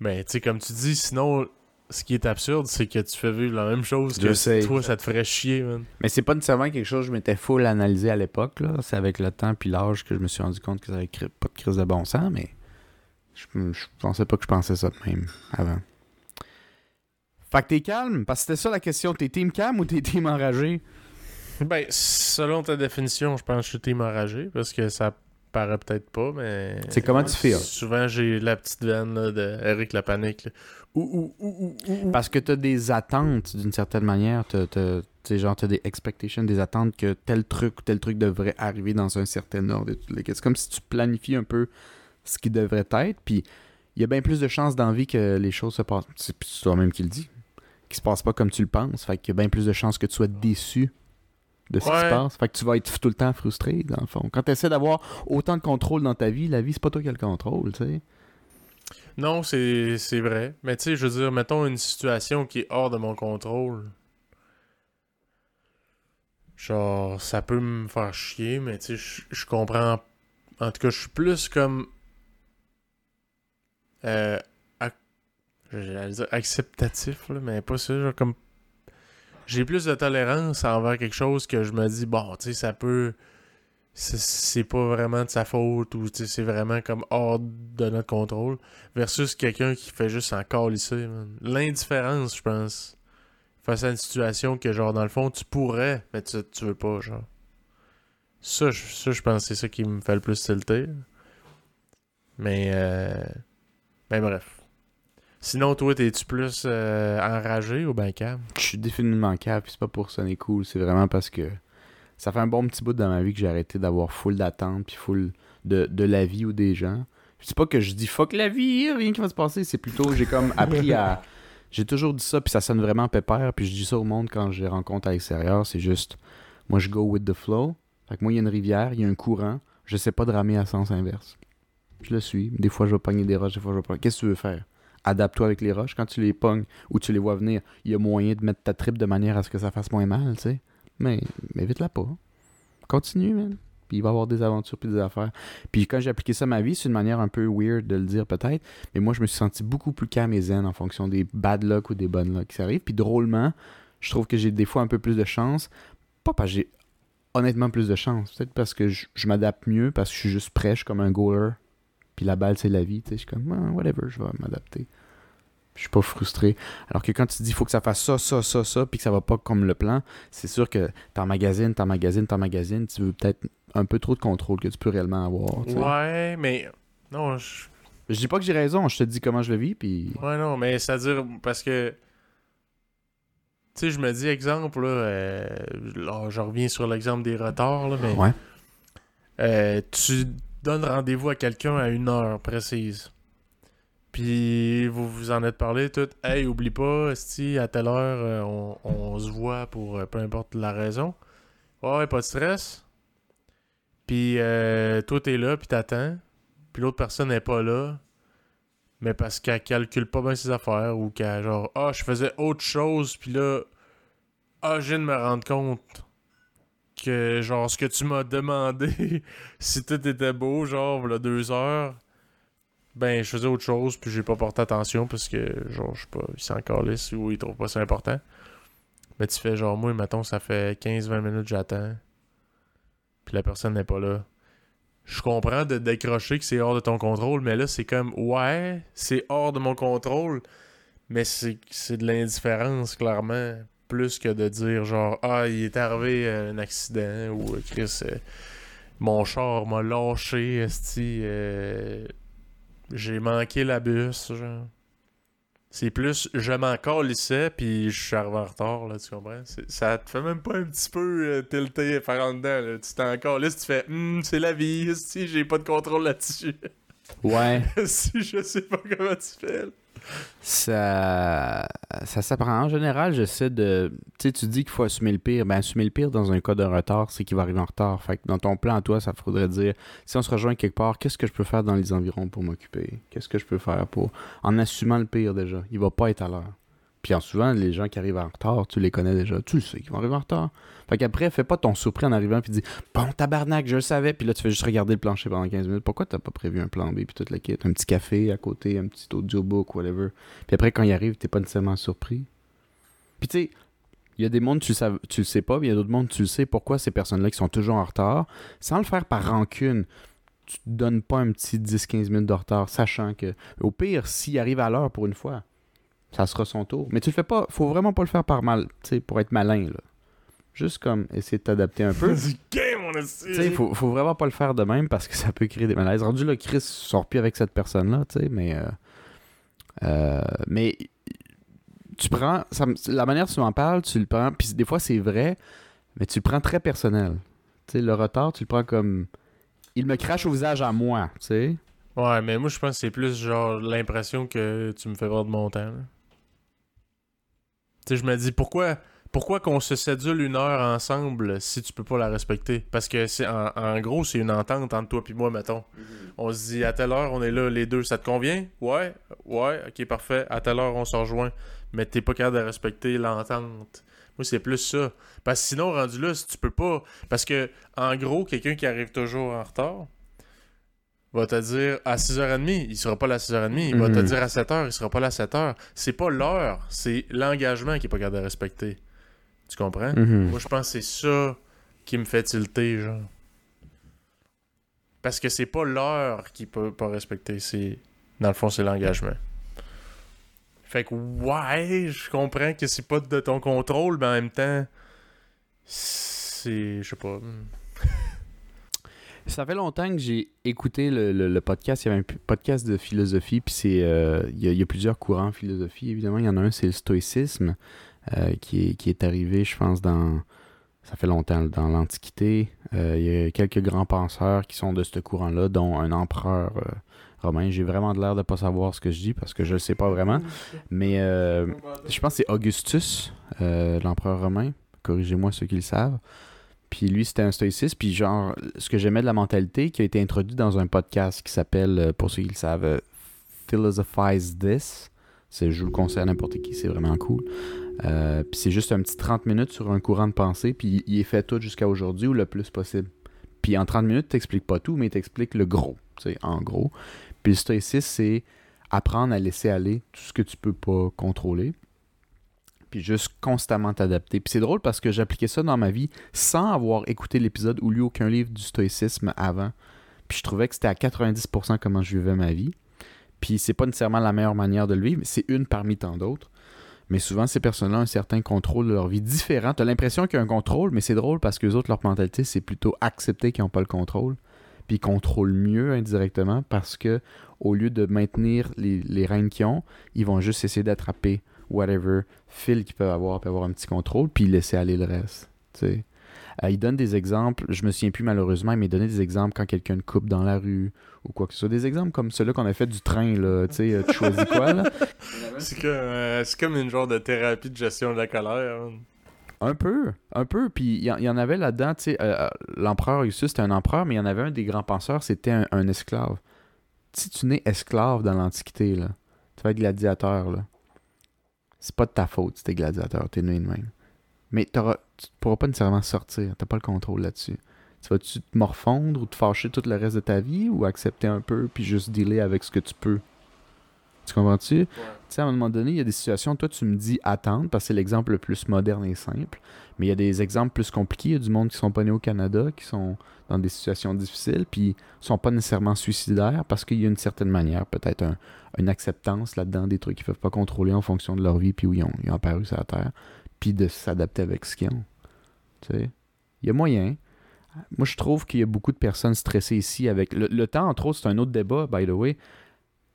Mais tu sais comme tu dis sinon ce qui est absurde c'est que tu fais vivre la même chose Je que sais. toi ça te ferait chier man. Mais c'est pas nécessairement quelque chose que je m'étais full analysé à l'époque. là. C'est avec le temps puis l'âge que je me suis rendu compte que ça avait pas de crise de bon sens, mais je, je pensais pas que je pensais ça de même avant. Fait que t'es calme, parce que c'était ça la question. T'es team calme ou t'es team enragé? Ben selon ta définition je pense que je suis team enragé parce que ça paraît peut-être pas mais C'est comment tu feels? Souvent j'ai la petite veine là, de Eric la panique. là. Ouh, ouh, ouh, ouh, ouh, ouh. Parce que t'as des attentes d'une certaine manière. Tu sais, genre, t'as des expectations, des attentes que tel truc ou tel truc devrait arriver dans un certain ordre. C'est comme si tu planifies un peu ce qui devrait être. Puis il y a bien plus de chances d'envie que les choses se passent. C'est c'est toi-même qui le dis. Qui se passe pas comme tu le penses. Fait qu'il y a bien plus de chances que tu sois déçu de ce qui se passe. Fait que tu vas être tout le temps frustré, dans le fond. Quand tu essaies d'avoir autant de contrôle dans ta vie, la vie, c'est pas toi qui as le contrôle, tu sais. Non, c'est c'est vrai. Mais tu sais, je veux dire, mettons une situation qui est hors de mon contrôle. Genre, ça peut me faire chier, mais tu sais, je- je comprends. En tout cas, je suis plus comme. Euh. ac- J'allais dire acceptatif, là, mais pas ça. Genre, comme. J'ai plus de tolérance envers quelque chose que je me dis, bon, tu sais, ça peut. C'est pas vraiment de sa faute ou c'est vraiment comme hors de notre contrôle versus quelqu'un qui fait juste encore lycée. L'indifférence, je pense, face à une situation que, genre, dans le fond, tu pourrais, mais tu, tu veux pas, genre. Ça, je, ça, je pense que c'est ça qui me fait le plus tilter. Mais, euh... Mais bref. Sinon, toi, t'es-tu plus euh, enragé ou ben calme? Je suis définitivement cave, puis c'est pas pour sonner cool, c'est vraiment parce que ça fait un bon petit bout dans ma vie que j'ai arrêté d'avoir full d'attente, puis full de, de la vie ou des gens. C'est pas que je dis fuck la vie, rien qui va se passer, c'est plutôt j'ai comme appris à. J'ai toujours dit ça, puis ça sonne vraiment pépère, puis je dis ça au monde quand je les rencontre à l'extérieur, c'est juste, moi je go with the flow. Fait que moi, il y a une rivière, il y a un courant, je sais pas de ramer à sens inverse. Je le suis, des fois je vais pogner des roches, des fois je vais pas. Qu'est-ce que tu veux faire? Adapte-toi avec les roches. Quand tu les pognes ou tu les vois venir, il y a moyen de mettre ta trip de manière à ce que ça fasse moins mal, tu sais. Mais, mais vite-la pas. Continue, man. Puis il va y avoir des aventures puis des affaires. Puis quand j'ai appliqué ça à ma vie, c'est une manière un peu weird de le dire peut-être, mais moi je me suis senti beaucoup plus calme et zen en fonction des bad luck ou des bonnes luck qui arrivent. Puis drôlement, je trouve que j'ai des fois un peu plus de chance. Pas parce que j'ai honnêtement plus de chance. Peut-être parce que je, m'adapte mieux, parce que je suis juste suis comme un goaler. Puis la balle, c'est la vie. Je suis comme, Ah, whatever, je vais m'adapter. Je suis pas frustré. Alors que quand tu dis, faut que ça fasse ça, ça, ça, ça, puis que ça va pas comme le plan, c'est sûr que t'emmagasines, t'emmagasines, t'emmagasines, tu veux peut-être un peu trop de contrôle que tu peux réellement avoir. Ouais, mais. Non, je. Je dis pas que j'ai raison, je te dis comment je le vis, puis. Ouais, non, mais c'est-à-dire parce que. Tu sais, je me dis, exemple, là, euh, là, je reviens sur l'exemple des retards, là, mais Ouais. euh, tu donnes rendez-vous à quelqu'un à une heure précise. Puis vous vous en êtes parlé tout. Hey, oublie pas, si à telle heure euh, on, on se voit pour euh, peu importe la raison. Ouais, pas de stress. Puis euh, toi t'es là, puis t'attends. Puis l'autre personne n'est pas là. Mais parce qu'elle calcule pas bien ses affaires ou qu'elle genre ah je faisais autre chose puis là ah je viens de me rendre compte que genre ce que tu m'as demandé si tout était beau genre voilà deux heures ben je faisais autre chose puis j'ai pas porté attention parce que genre je sais pas il s'en calisse ou il trouve pas ça important. Mais tu fais genre moi mettons ça fait 15-20 minutes j'attends puis la personne n'est pas là. Je comprends de décrocher que c'est hors de ton contrôle mais là c'est comme ouais c'est hors de mon contrôle mais c'est de l'indifférence clairement plus que de dire genre ah il est arrivé euh, un accident ou euh, Chris euh, mon char m'a lâché esti j'ai manqué la bus genre c'est plus je m'en calissais puis je suis arrivé en retard là tu comprends? Ça te fait même pas un petit peu euh, tilter faire en dedans là. tu t'en calisses tu fais Hum, c'est la vie si j'ai pas de contrôle là-dessus Ouais. si je sais pas comment tu fais là. Ça, ça s'apprend. En général, j'essaie de. Tu sais, tu dis qu'il faut assumer le pire. Ben, assumer le pire dans un cas de retard, c'est qu'il va arriver en retard. Fait que dans ton plan, toi, ça faudrait dire si on se rejoint quelque part, qu'est-ce que je peux faire dans les environs pour m'occuper? Qu'est-ce que je peux faire pour. En assumant le pire déjà? Il va pas être à l'heure. Puis en souvent, les gens qui arrivent en retard, tu les connais déjà. Tu le sais qu'ils vont arriver en retard. Fait qu'après, fais pas ton surpris en arrivant puis dis Bon, tabarnak, je le savais. Puis là, tu fais juste regarder le plancher pendant 15 minutes. Pourquoi t'as pas prévu un plan B puis toute la kit? Un petit café à côté, un petit audiobook, whatever. Puis après, quand il arrive, t'es pas nécessairement surpris. Puis tu sais, il y a des mondes, tu, sav- tu le sais pas, puis il y a d'autres mondes, tu le sais pourquoi ces personnes-là qui sont toujours en retard, sans le faire par rancune. Tu te donnes pas un petit 10-15 minutes de retard, sachant que, au pire, s'il arrive à l'heure pour une fois, ça sera son tour. Mais tu le fais pas, faut vraiment pas le faire par mal, tu sais, pour être malin, là. Juste comme essayer de t'adapter un peu. Tu sais, faut, faut vraiment pas le faire de même parce que ça peut créer des malaises. Rendu là, Chris sort plus avec cette personne-là, tu sais, mais. euh, euh, mais tu prends. ça la manière dont tu m'en parles, tu le prends. Puis des fois, c'est vrai, mais tu le prends très personnel. Tu sais, le retard, tu le prends comme. Il me crache au visage à moi, tu sais. Ouais, mais moi, je pense que c'est plus genre l'impression que tu me fais perdre mon temps. là. Je me dis, pourquoi pourquoi qu'on se sédule une heure ensemble si tu peux pas la respecter? Parce que c'est en, en gros, c'est une entente entre toi et moi, mettons. On se dit, à telle heure, on est là, les deux, ça te convient? Ouais, ouais, ok, parfait. À telle heure, on se rejoint. Mais t'es pas capable de respecter l'entente. Moi, c'est plus ça. Parce que sinon, rendu là, si tu peux pas. Parce que, en gros, quelqu'un qui arrive toujours en retard va te dire à 6h30, il sera pas là à 6h30. Il va te Mhm. dire à 7h, il sera pas là à 7h. C'est pas l'heure, c'est l'engagement qui est pas capable de respecter. Tu comprends? Mhm. Moi, je pense que c'est ça qui me fait tilter, genre. Parce que c'est pas l'heure qui peut pas respecter, c'est. Dans le fond, c'est l'engagement. Fait que, ouais, je comprends que c'est pas de ton contrôle, mais en même temps, c'est. Je sais pas. Ça fait longtemps que j'ai écouté le, le- le podcast. Il y avait un podcast de philosophie, puis c'est euh, il y, a- il y a plusieurs courants en philosophie. Évidemment, il y en a un, c'est le stoïcisme, euh, qui, est, qui est arrivé, je pense, dans ça fait longtemps, dans l'Antiquité. Euh, il y a quelques grands penseurs qui sont de ce courant-là, dont un empereur romain. J'ai vraiment de l'air de pas savoir ce que je dis parce que je le sais pas vraiment. Mais euh, je pense que c'est Augustus, l'empereur romain. Corrigez-moi ceux qui le savent. Puis lui, c'était un stoïciste. Puis genre, ce que j'aimais de la mentalité qui a été introduit dans un podcast qui s'appelle, euh, pour ceux qui le savent, euh, Philosophize This. Je vous le conseille à n'importe qui, c'est vraiment cool. Euh, puis c'est juste un petit 30 minutes sur un courant de pensée. Puis il est fait tout jusqu'à aujourd'hui ou le plus possible. Puis en 30 minutes, t'expliques pas tout, mais t'expliques le gros, tu sais, en gros. Puis le stoïcisme, c'est apprendre à laisser aller tout ce que tu peux pas contrôler. Puis juste constamment t'adapter. Puis c'est drôle parce que j'appliquais ça dans ma vie sans avoir écouté l'épisode ou lu aucun livre du stoïcisme avant. Puis je trouvais que c'était à 90% comment je vivais ma vie. Puis c'est pas nécessairement la meilleure manière de le vivre, c'est une parmi tant d'autres. Mais souvent, ces personnes-là ont un certain contrôle de leur vie différent. Tu as l'impression qu'il y a un contrôle, mais c'est drôle parce que les autres, leur mentalité, c'est plutôt accepter qu'ils n'ont pas le contrôle. Puis ils contrôlent mieux indirectement parce que au lieu de maintenir les, les qu'ils ont, ils vont juste essayer d'attraper whatever, fil qu'ils peuvent avoir, puis avoir un petit contrôle, puis laisser aller le reste. Euh, il donne des exemples, je me souviens plus malheureusement, mais il donnait des exemples quand quelqu'un coupe dans la rue ou quoi que ce soit. Des exemples comme ceux-là qu'on a fait du train, là, tu sais, euh, tu choisis quoi, là? C'est comme, euh, comme une genre de thérapie de gestion de la colère. hein. Un peu, un peu. Puis il y, y en avait là-dedans, tu sais, euh, l'empereur Augustus, c'était un empereur, mais il y en avait un des grands penseurs, c'était un, un esclave. Si tu nais esclave dans l'Antiquité, là, tu vas être gladiateur, là. C'est pas de ta faute si t'es gladiateur, t'es né de même. Mais t'auras, tu pourras pas nécessairement sortir, t'as pas le contrôle là-dessus. Tu vas-tu te morfondre ou te fâcher tout le reste de ta vie ou accepter un peu puis juste dealer avec ce que tu peux? Tu comprends-tu? Tu sais, à un moment donné, il y a des situations, toi, tu me dis attendre, parce que c'est l'exemple le plus moderne et simple. Mais il y a des exemples plus compliqués. Il y a du monde qui sont pas nés au Canada, qui sont dans des situations difficiles, puis sont pas nécessairement suicidaires, parce qu'il y a une certaine manière, peut-être un- une acceptance là-dedans des trucs qu'ils peuvent pas contrôler en fonction de leur vie, puis où ils ont, ils ont apparu sur la Terre, puis de s'adapter avec ce qu'ils ont. Tu sais? Il y a moyen. Moi, je trouve qu'il y a beaucoup de personnes stressées ici avec... Le, le temps, entre autres, c'est un autre débat, by the way.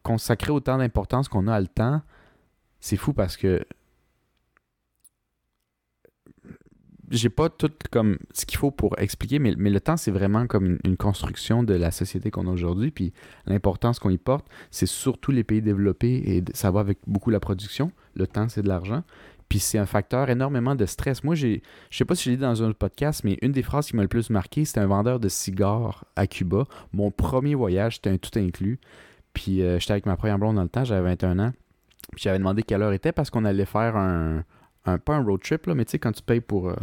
Consacrer autant d'importance qu'on a à le temps, c'est fou parce que j'ai pas tout comme ce qu'il faut pour expliquer, mais, le temps, c'est vraiment comme une, construction de la société qu'on a aujourd'hui. Puis l'importance qu'on y porte, c'est surtout les pays développés et ça va avec beaucoup la production. Le temps, c'est de l'argent. Puis c'est un facteur énormément de stress. Moi, je sais pas si je dit dans un podcast, mais une des phrases qui m'a le plus marqué, c'était un vendeur de cigares à Cuba. Mon premier voyage, c'était un tout inclus. Puis euh, j'étais avec ma première blonde dans le temps, j'avais 21 ans. Puis j'avais demandé quelle heure était parce qu'on allait faire un, un- pas un road trip, là, mais tu sais, quand tu payes pour. euh,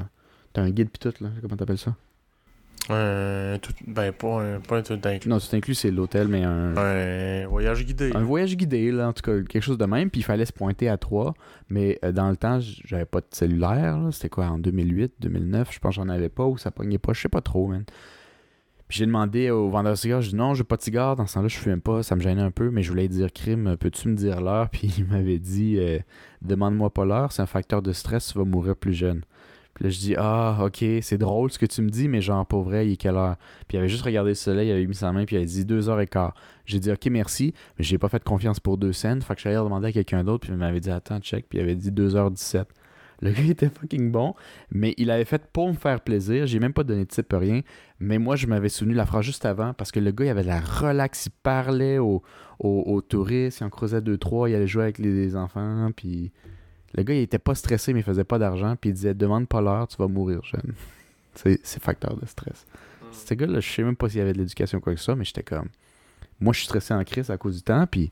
T'as un guide pis tout, là. Comment t'appelles ça? Un tout, ben, pas un, pas un tout inclus. Non, tout inclus, c'est l'hôtel, mais un. Un voyage guidé. Un voyage guidé, là, en tout cas, quelque chose de même. Puis il fallait se pointer à trois. Mais euh, dans le temps, j'avais pas de cellulaire. là. C'était quoi, en 2008, 2009 Je pense que j'en avais pas ou ça pognait pas. Je sais pas trop, man. Puis j'ai demandé au vendeur de cigares. Je dis non, j'ai pas de cigare. Dans ce temps-là, je fume pas. Ça me gênait un peu. Mais je voulais dire crime. Peux-tu me dire l'heure? Puis il m'avait dit euh, demande-moi pas l'heure. C'est un facteur de stress. Tu vas mourir plus jeune. Puis là, je dis ah, ok, c'est drôle ce que tu me dis. Mais genre, pour vrai, il est quelle heure? Puis il avait juste regardé le soleil. Il avait mis sa main. Puis il avait dit deux heures et quart. J'ai dit ok, merci. Mais j'ai pas fait confiance pour deux scènes. Fait que j'allais demander à quelqu'un d'autre. Puis il m'avait dit attends, check. Puis il avait dit 2h17. Le gars était fucking bon. Mais il avait fait pour me faire plaisir. J'ai même pas donné de type rien. Mais moi, je m'avais souvenu la phrase juste avant. Parce que le gars, il avait de la relax. Il parlait aux, aux, aux touristes. Il en creusait deux, trois. Il allait jouer avec les, les enfants. Puis le gars, il était pas stressé, mais il faisait pas d'argent. Puis il disait demande pas l'heure, tu vas mourir jeune. C'est facteur de stress. Ce gars-là, je sais même pas s'il y avait de l'éducation ou quoi que soit, mais j'étais comme. Moi, je suis stressé en crise à cause du temps, puis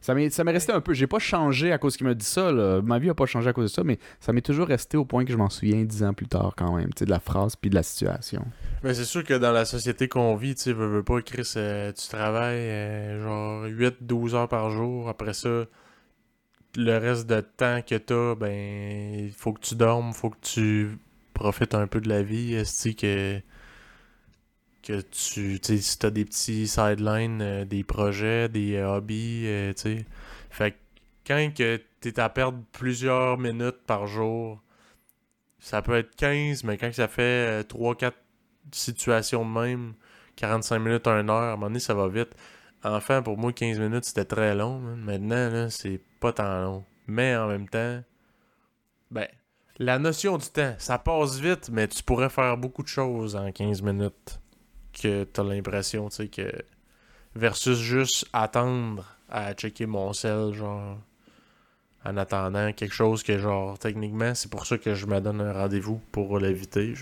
ça m'est ça m'est resté un peu. J'ai pas changé à cause qu'il m'a dit ça, là. Ma vie a pas changé à cause de ça, mais ça m'est toujours resté au point que je m'en souviens dix ans plus tard, quand même, de la phrase puis de la situation. Mais c'est sûr que dans la société qu'on vit, tu veux, veux pas, Chris, euh, tu travailles euh, genre 8-12 heures par jour. Après ça, le reste de temps que t'as, ben, il faut que tu dormes, faut que tu profites un peu de la vie. Est-ce que, que tu, sais, si t'as des petits sidelines, euh, des projets, des euh, hobbies, euh, tu sais. Fait que quand que t'es à perdre plusieurs minutes par jour, ça peut être 15, mais quand ça fait 3-4 situations de même, 45 minutes, 1 heure, à un moment donné, ça va vite. Enfant, pour moi, 15 minutes, c'était très long. Maintenant, là, c'est pas tant long. Mais en même temps, ben, la notion du temps, ça passe vite, mais tu pourrais faire beaucoup de choses en 15 minutes que t'as l'impression, tu sais, que... Versus juste attendre à checker mon sel, genre... En attendant quelque chose que, genre, techniquement, c'est pour ça que je me donne un rendez-vous pour l'éviter.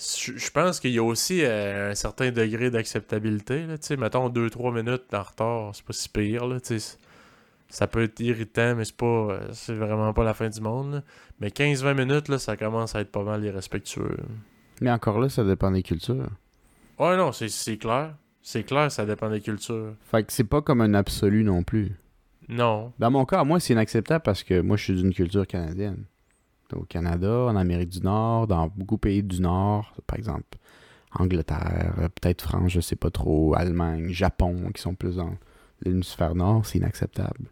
Je pense qu'il y a aussi euh, un certain degré d'acceptabilité. là, tu sais, Mettons 2-3 minutes en retard, c'est pas si pire. Là, ça peut être irritant, mais c'est pas euh, c'est vraiment pas la fin du monde. Mais 15-20 minutes, là, ça commence à être pas mal irrespectueux. Mais encore là, ça dépend des cultures. Ouais, non, c'est clair. C'est clair, ça dépend des cultures. Fait que c'est pas comme un absolu non plus. Non. Dans mon cas, moi, c'est inacceptable parce que moi, je suis d'une culture canadienne. Au Canada, en Amérique du Nord, dans beaucoup de pays du Nord, par exemple Angleterre, euh, peut-être France, je sais pas trop, Allemagne, Japon, qui sont plus dans l'hémisphère nord, c'est inacceptable.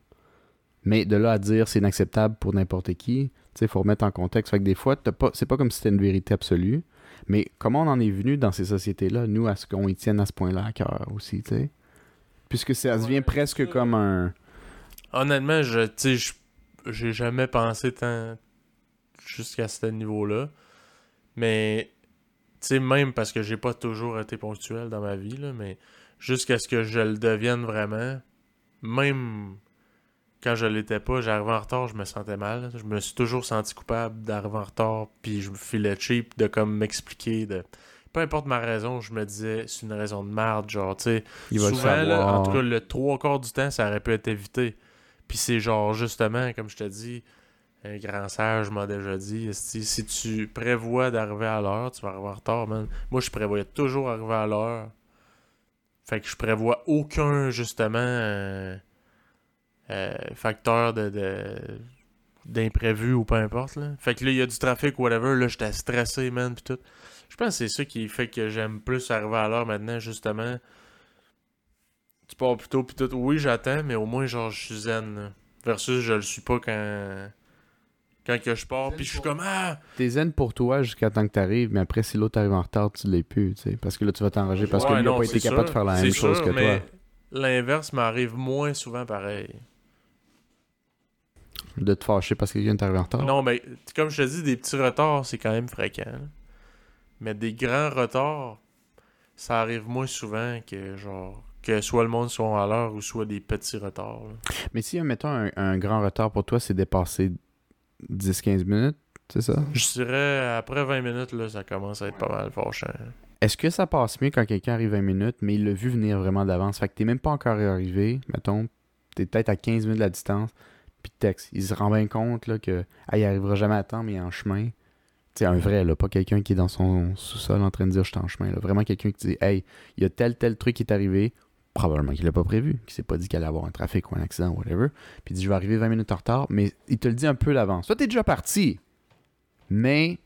Mais de là à dire c'est inacceptable pour n'importe qui, tu sais, il faut remettre en contexte. Fait que des fois, pas, c'est pas comme si c'était une vérité absolue. Mais comment on en est venu dans ces sociétés-là, nous, à ce qu'on y tienne à ce point-là à cœur aussi, tu sais? Puisque ça devient presque ça. comme un. Honnêtement, je, tu sais, je j'ai jamais pensé tant jusqu'à ce niveau-là. Mais, tu sais, même parce que j'ai pas toujours été ponctuel dans ma vie, là, mais jusqu'à ce que je le devienne vraiment, même quand je l'étais pas, j'arrivais en retard, je me sentais mal. Je me suis toujours senti coupable d'arriver en retard, puis je me filais cheap de comme m'expliquer de peu importe ma raison, je me disais c'est une raison de merde, genre tu sais. Souvent, là, en tout cas, le trois quarts du temps, ça aurait pu être évité. Puis c'est genre, justement, comme je te dis, un grand sage m'a déjà dit, si tu prévois d'arriver à l'heure, tu vas arriver en retard, man. Moi, je prévoyais toujours arriver à l'heure. Fait que je prévois aucun, justement, euh, euh, facteur de... de- d'imprévu ou peu importe là. Fait que là il y a du trafic whatever là j'étais stressé man puis tout. Je pense que c'est ça qui fait que j'aime plus arriver à l'heure maintenant justement. Tu pars plus tôt puis tout. Oui, j'attends mais au moins genre je suis zen. là. Versus je le suis pas quand quand que je pars puis je suis comme ah T'es zen pour toi jusqu'à temps que t'arrives, mais après, si l'autre arrive en retard, tu l'es plus, tu sais. Parce que là, tu vas t'enrager parce que lui a non, pas été capable de faire la même chose que mais toi. L'inverse m'arrive moins souvent pareil. De te fâcher parce que quelqu'un est arrivé en retard. Non, mais comme je te dis, des petits retards, c'est quand même fréquent. là. Mais des grands retards, ça arrive moins souvent que genre que soit le monde soit à l'heure ou soit des petits retards. là. Mais si, mettons, un, un grand retard pour toi, c'est dépasser 10-15 minutes, c'est ça? Je dirais après 20 minutes, là, ça commence à être pas mal fâchant. Est-ce que ça passe mieux quand quelqu'un arrive 20 minutes, mais il l'a vu venir vraiment d'avance? Fait que t'es même pas encore arrivé, mettons, t'es peut-être à 15 minutes de la distance, puis texte. Il se rend bien compte là, que ah, il arrivera jamais à temps, mais il est en chemin. C'est un vrai, là, pas quelqu'un qui est dans son sous-sol en train de dire je suis en chemin. Là. Vraiment quelqu'un qui dit Hey, il y a tel tel truc qui est arrivé, probablement qu'il l'a pas prévu, qu'il s'est pas dit qu'il allait avoir un trafic ou un accident ou whatever. Puis il dit je vais arriver 20 minutes en retard, mais il te le dit un peu d'avance. Toi, t'es déjà parti. Mais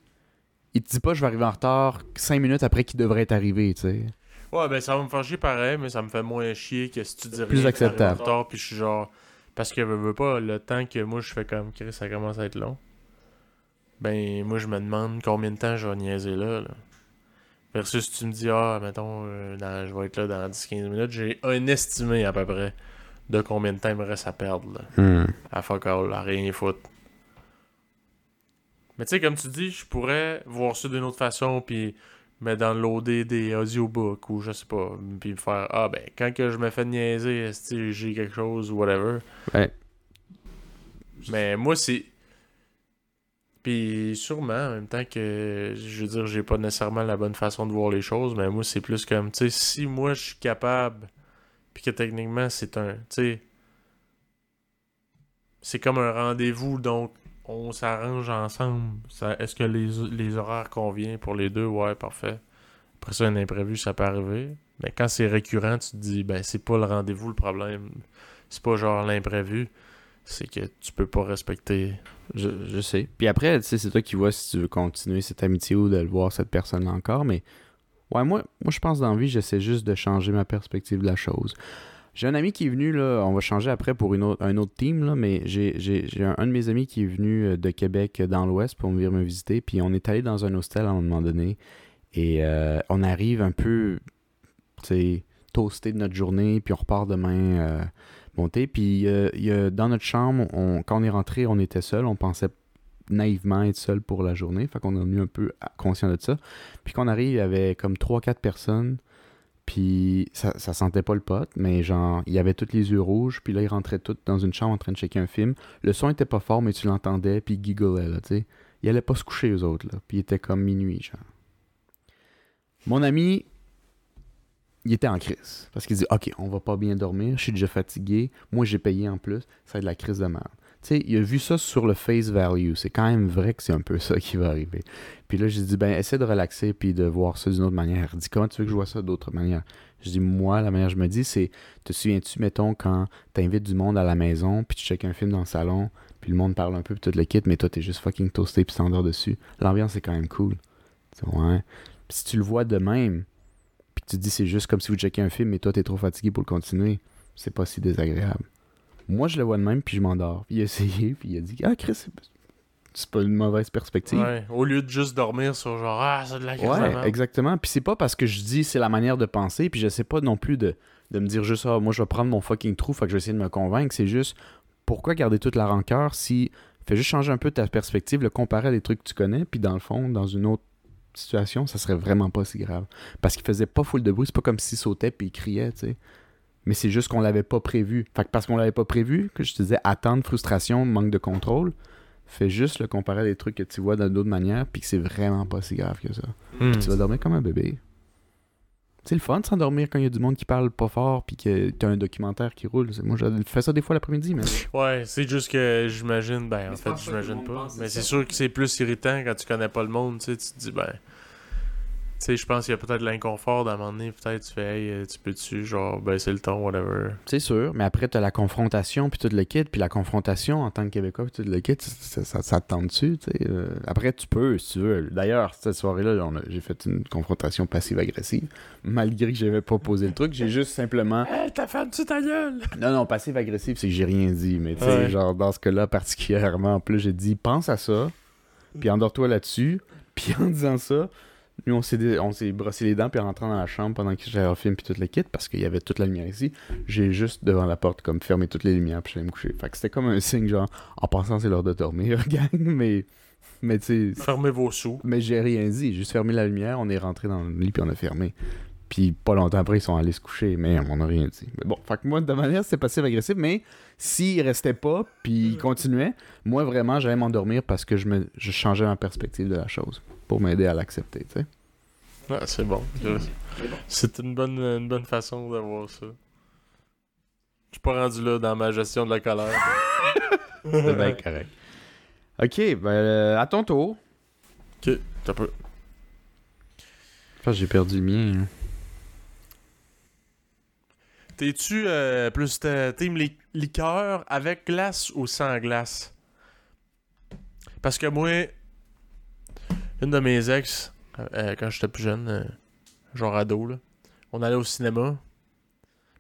il te dit pas je vais arriver en retard 5 minutes après qu'il devrait être arrivé, tu sais. Ouais, ben ça va me faire chier pareil, mais ça me fait moins chier que si tu dis Plus acceptable. en retard, puis je suis genre. Parce que veux, veux pas, le temps que moi je fais comme Chris, ça commence à être long. Ben, moi je me demande combien de temps je vais niaiser là. là. Versus tu me dis, ah, mettons, euh, dans- je vais être là dans 10-15 minutes, j'ai un estimé à peu près de combien de temps il me reste à perdre. Là. À fuck all, à rien foutre. Mais tu sais, comme tu dis, je pourrais voir ça d'une autre façon, puis me downloader des audiobooks ou je sais pas, puis me faire ah ben quand que je me fais niaiser, j'ai quelque chose ou whatever. Ouais. Mais moi c'est puis sûrement en même temps que je veux dire j'ai pas nécessairement la bonne façon de voir les choses, mais moi c'est plus comme tu sais si moi je suis capable puis que techniquement c'est un tu sais c'est comme un rendez-vous donc on s'arrange ensemble. Est-ce que les, horaires conviennent pour les deux? Ouais, parfait. Après ça, un imprévu, ça peut arriver. Mais quand c'est récurrent, tu te dis, ben, c'est pas le rendez-vous le problème. C'est pas genre l'imprévu. C'est que tu peux pas respecter. Je, sais. Puis après, tu sais, c'est toi qui vois si tu veux continuer cette amitié ou de le voir cette personne encore. Mais ouais, moi, moi je pense dans vie, j'essaie juste de changer ma perspective de la chose. J'ai un ami qui est venu, là, on va changer après pour une autre, un autre team, là, mais j'ai, un, un de mes amis qui est venu euh, de Québec euh, dans l'Ouest pour venir me visiter. Puis on est allé dans un hostel à un moment donné. Et euh, on arrive un peu, tu toasté de notre journée. Puis on repart demain euh, monter. Puis y a- dans notre chambre, quand on est rentré, on était seul. On pensait naïvement être seul pour la journée. Fait qu'on est venu un peu conscient de ça. Puis quand on arrive, il y avait comme 3-4 personnes. Puis ça, sentait pas le pote, mais genre, il avait tous les yeux rouges. Puis là, ils rentraient tous dans une chambre en train de checker un film. Le son était pas fort, mais tu l'entendais. Puis ils gigolaient, là, tu sais. Ils allaient pas se coucher, eux autres, là. Puis il était comme minuit, genre. Mon ami, il était en crise. Parce qu'il dit Ok, on va pas bien dormir, je suis déjà fatigué, moi j'ai payé en plus, ça va être la crise de merde. Tu sais, il a vu ça sur le face value. C'est quand même vrai que c'est un peu ça qui va arriver. Puis là, j'ai dit Ben, essaie de relaxer puis de voir ça d'une autre manière. Dit Comment tu veux que je vois ça d'autre manière? Je dis Moi, la manière que je me dis, c'est Te souviens-tu, mettons, quand t'invites du monde à la maison, puis tu checkes un film dans le salon, puis le monde parle un peu, puis tout le kit, mais toi, t'es juste fucking toasté puis t'endors dessus. L'ambiance est quand même cool. Ouais. Puis si tu le vois de même, puis tu te dis c'est juste comme si vous checkez un film, mais toi, t'es trop fatigué pour le continuer, c'est pas si désagréable. Moi, je le vois de même, puis je m'endors. Puis il a essayé, puis il a dit Ah, Chris, c'est- pas une mauvaise perspective. Ouais, au lieu de juste dormir sur genre Ah, c'est de la crise Ouais, exactement. Puis c'est pas parce que je dis c'est la manière de penser, puis je sais pas non plus de, de me dire juste ah moi je vais prendre mon fucking trou, fait que je vais essayer de me convaincre. C'est juste pourquoi garder toute la rancœur si. Fais juste changer un peu ta perspective, le comparer à des trucs que tu connais, puis dans le fond, dans une autre situation, ça serait vraiment pas si grave. Parce qu'il faisait pas full de bruit, c'est pas comme s'il sautait puis il criait, tu sais. Mais c'est juste qu'on l'avait pas prévu. Fait que parce qu'on l'avait pas prévu, que je te disais attente, frustration, manque de contrôle, fais juste le comparer à des trucs que tu vois d'une autre manière, puis que c'est vraiment pas si grave que ça. Hmm. Tu vas dormir comme un bébé. C'est le fun de s'endormir quand il y a du monde qui parle pas fort puis que t'as un documentaire qui roule. Moi, je fais ça des fois l'après-midi, mais. Ouais, c'est juste que j'imagine, ben en fait, j'imagine pas. Mais c'est sûr que c'est plus irritant quand tu connais pas le monde, tu sais, tu te dis, ben. Tu sais, je pense qu'il y a peut-être l'inconfort d'un moment donné, peut-être tu fais, hey, euh, tu peux-tu, genre, baisser le ton, whatever. C'est sûr, mais après, t'as la confrontation puis tout le kit. Puis la confrontation en tant que Québécois puis tout le kit, ça, ça, ça te tente dessus, tu sais. euh? Après, tu peux, si tu veux. D'ailleurs, cette soirée-là, j'ai fait une confrontation passive-agressive. Malgré que j'avais pas posé le truc, j'ai juste simplement. Hey, ta femme, tu ta gueule! Non, non, passive-agressive, c'est que j'ai rien dit. Mais tu sais, Ouais. genre, dans ce cas-là, particulièrement, en plus, j'ai dit, pense à ça, puis endors-toi là-dessus. Puis en disant ça, nous, on s'est, dé- on s'est brossé les dents, puis en rentrant dans la chambre pendant que j'avais un film, puis tout le kit, parce qu'il y avait toute la lumière ici, j'ai juste devant la porte, comme fermé toutes les lumières, puis j'allais me coucher. Fait que c'était comme un signe, genre, en pensant c'est l'heure de dormir, gang, mais. Mais tu. Fermez vos sous. Mais j'ai rien dit, j'ai juste fermé la lumière, on est rentré dans le lit, puis on a fermé. Puis pas longtemps après, ils sont allés se coucher, mais on n'a rien dit. Mais bon, fait que moi, de manière, c'était passif-agressif, mais s'ils restaient pas, puis ils continuaient, moi, vraiment, j'allais m'endormir parce que je, me, je changeais ma perspective de la chose, pour m'aider à l'accepter, tu sais. Ah, c'est bon. C'est une bonne, une bonne façon de voir ça. Je suis pas rendu là dans ma gestion de la colère. C'est bien correct. Ok, ben, euh, à ton tour. Ok, t'as peu. J'ai perdu le mien. hein. T'es-tu euh, plus team li- liqueur avec glace ou sans glace? Parce que moi, une de mes ex, euh, quand j'étais plus jeune, euh, genre ado, là, on allait au cinéma.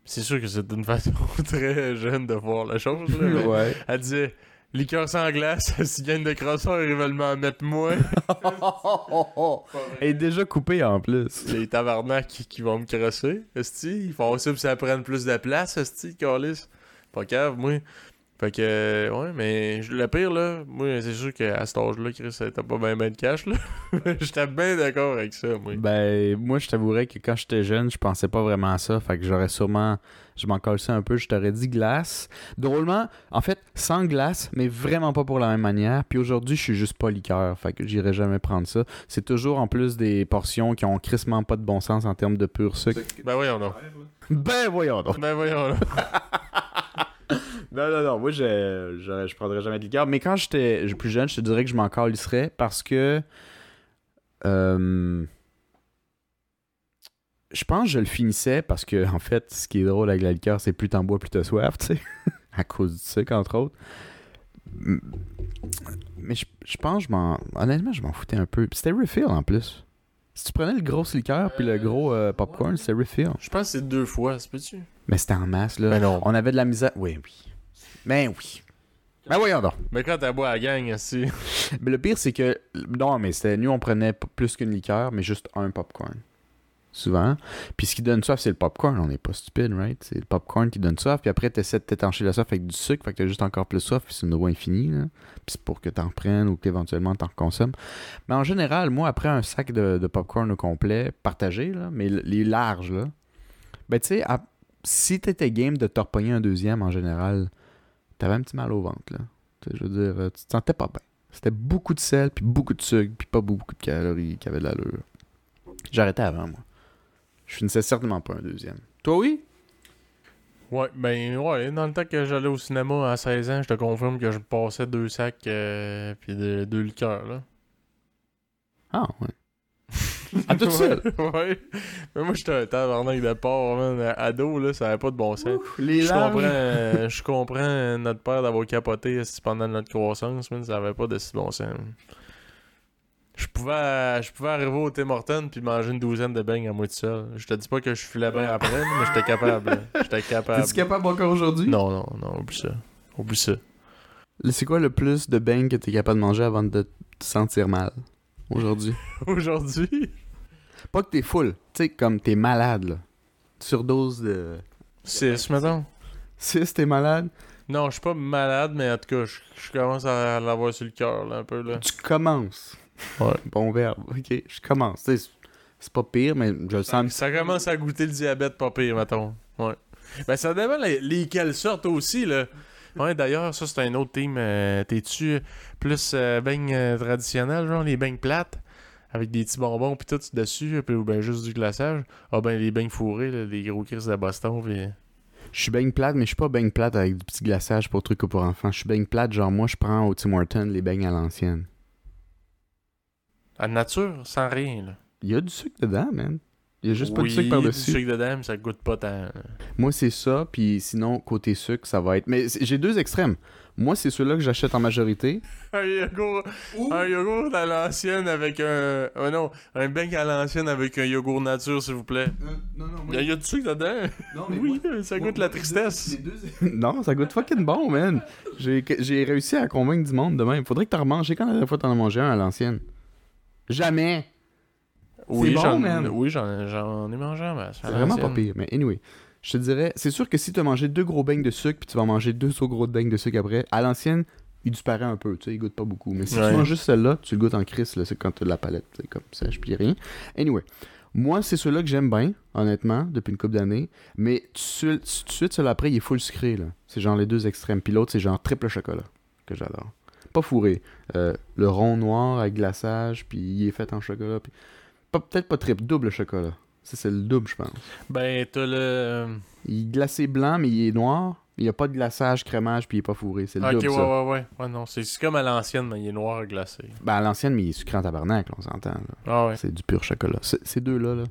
C'est sûr que c'est une façon très jeune de voir la chose. Là, ouais. Elle disait liqueur sans glace, si gagne de crosseur, ils veulent m'en mettre moins. Elle est déjà coupée en plus. Les tabarnak qui, qui vont me crosser, esti, ils font ça pour ça prenne plus de place, esti, calice. Pas cave, moi. Fait que, ouais, mais je- le pire, là, moi, c'est sûr qu'à cet âge-là, Chris, t'as pas bien ben de cash, là. J'étais bien d'accord avec ça, moi. Ben, moi, je t'avouerais que quand j'étais jeune, je pensais pas vraiment à ça. Fait que j'aurais sûrement. Je m'en collais un peu. Je t'aurais dit glace. Drôlement, en fait, sans glace, mais vraiment pas pour la même manière. Puis aujourd'hui, je suis juste pas liqueur. Fait que j'irai jamais prendre ça. C'est toujours en plus des portions qui ont crissement pas de bon sens en termes de pur sucre. Ben voyons donc. Ben, voyons donc. Ben voyons donc. Non, non, non. Moi, je, je, je prendrais jamais de liqueur. Mais quand j'étais plus jeune, je te dirais que je m'en calisserais parce que. euh, je pense que je le finissais parce que, en fait, ce qui est drôle avec la liqueur, c'est plus t'en bois, plus t'as soif, tu sais. à cause du sucre, entre autres. Mais je, je pense, je m'en. Honnêtement, je m'en foutais un peu. C'était refill en plus. Si tu prenais le gros liqueur puis le gros euh, popcorn, c'était refill. Je pense que c'est deux fois, c'est peux-tu? Mais c'était en masse, là. Ben non. On avait de la misère. Oui, oui. Ben oui. Ben voyons donc. Mais quand t'as bois à la gang, esti. Mais le pire, c'est que. Non, mais c'était. Nous, on prenait plus qu'une liqueur, mais juste un popcorn. Souvent. Puis ce qui donne soif, c'est le popcorn. On n'est pas stupide, right? C'est le popcorn qui donne soif. Puis après, tu essaies de t'étancher la soif avec du sucre. Fait que t'as juste encore plus soif. Puis c'est une eau infinie. Là. Puis c'est pour que t'en prennes ou qu'éventuellement t'en consommes. Mais en général, moi, après un sac de, de popcorn au complet, partagé, là, mais les larges, là, ben tu sais, à- si t'étais game de te repogner un deuxième en général, t'avais un petit mal au ventre. Là. Je veux dire, euh, tu te sentais pas bien. C'était beaucoup de sel, puis beaucoup de sucre, puis pas beaucoup de calories qui avaient de l'allure. J'arrêtais avant, moi. Je finissais certainement pas un deuxième. Toi, oui? Ouais, ben ouais, dans le temps que j'allais au cinéma à 16 ans, je te confirme que je passais deux sacs euh, puis de- deux liqueurs, là. Ah, ouais. À toute seule? ouais. Mais moi, j'étais un tabarnak de porc, man. Ado, là, ça avait pas de bon sens. Les Je comprends, euh, je comprends notre père d'avoir capoté pendant notre croissance, mais ça avait pas de si bon sens. man. Je pouvais, je pouvais arriver au Tim Hortons puis manger une douzaine de beignes à moi tout seul. Je te dis pas que je filais bien après, mais j'étais capable. J'étais capable. T'es-tu capable encore aujourd'hui? Non, non, non, oublie ça. Oublie ça. C'est quoi le plus de beignes que t'es capable de manger avant de te sentir mal? Aujourd'hui. Aujourd'hui, Pas que t'es full. Tu sais, comme t'es malade, là. Surdose de... 6, mettons. 6, t'es malade? Non, je suis pas malade, mais en tout cas, je, commence à l'avoir sur le cœur, là, un peu, là. Tu commences. Ouais. Bon verbe. Ok, je commence. Tu sais, c'est pas pire, mais je le sens. ça commence à goûter le diabète, pas pire, mettons. Ouais. Ben, ça dépend les, lesquelles sortent aussi, là. Ouais, d'ailleurs, ça, c'est un autre team. Euh, T'es-tu plus euh, beignes euh, traditionnels, genre les beignes plates, avec des petits bonbons pis tout dessus, puis, ou ben juste du glaçage? Ah ben, les beignes fourrés, là, les gros crises de Boston, pis... Je suis beigne plate, mais je suis pas beigne plate avec du petit glaçage pour trucs pour enfants. Je suis beigne plate, genre moi, je prends au Tim Hortons les beignes à l'ancienne. À nature, sans rien, là. Il y a du sucre dedans, man. Il y a juste pas de sucre du par-dessus. sucre dedans, mais ça goûte pas tant. Moi, c'est ça, puis sinon, côté sucre, ça va être. Mais j'ai deux extrêmes. Moi, c'est ceux-là que j'achète en majorité. Un yogourt, un yogourt à l'ancienne avec un... ah non, un beigne à l'ancienne avec un yogourt nature, s'il vous plaît. non, non, Il y, a- y a du sucre dedans? oui, ça goûte la tristesse. non, ça goûte fucking bon, man. J'ai réussi à convaincre du monde de même. Faudrait que t'en remanges. Quand la dernière fois t'en as mangé un à l'ancienne? Jamais! Oui, bon, j'en, man. oui, j'en, ai mangé masse. C'est vraiment pas pire. Mais anyway, je te dirais, c'est sûr que si tu as mangé deux gros beignes de sucre puis tu vas manger deux sauts gros beignes de sucre après, à l'ancienne, il disparaît un peu, tu sais, il goûte pas beaucoup. Mais si Ouais. tu manges juste celle-là, tu le goûtes en crise, là, c'est quand tu as de la palette, c'est comme ça, je puis rien. Anyway, moi, c'est ceux-là que j'aime bien, honnêtement, depuis une couple d'années. Mais tout de suite, celui après, il est full sucré, là. C'est genre les deux extrêmes. Puis l'autre, c'est genre triple chocolat, que j'adore. Pas fourré. Euh, le rond noir avec glaçage, puis il est fait en chocolat. Puis... Peut-être pas triple, double chocolat. Ça, c'est le double, je pense. Ben, t'as le... euh, Il est glacé blanc, mais il est noir. Il n'y a pas de glaçage, crémage, puis il est pas fourré. C'est le double, ouais, ça. ouais, ouais. Ouais, non, c'est, comme à l'ancienne, mais il est noir glacé. Ben, à l'ancienne, mais il est sucré en tabarnak, on s'entend. Ah ouais. C'est du pur chocolat. Ces deux-là, là,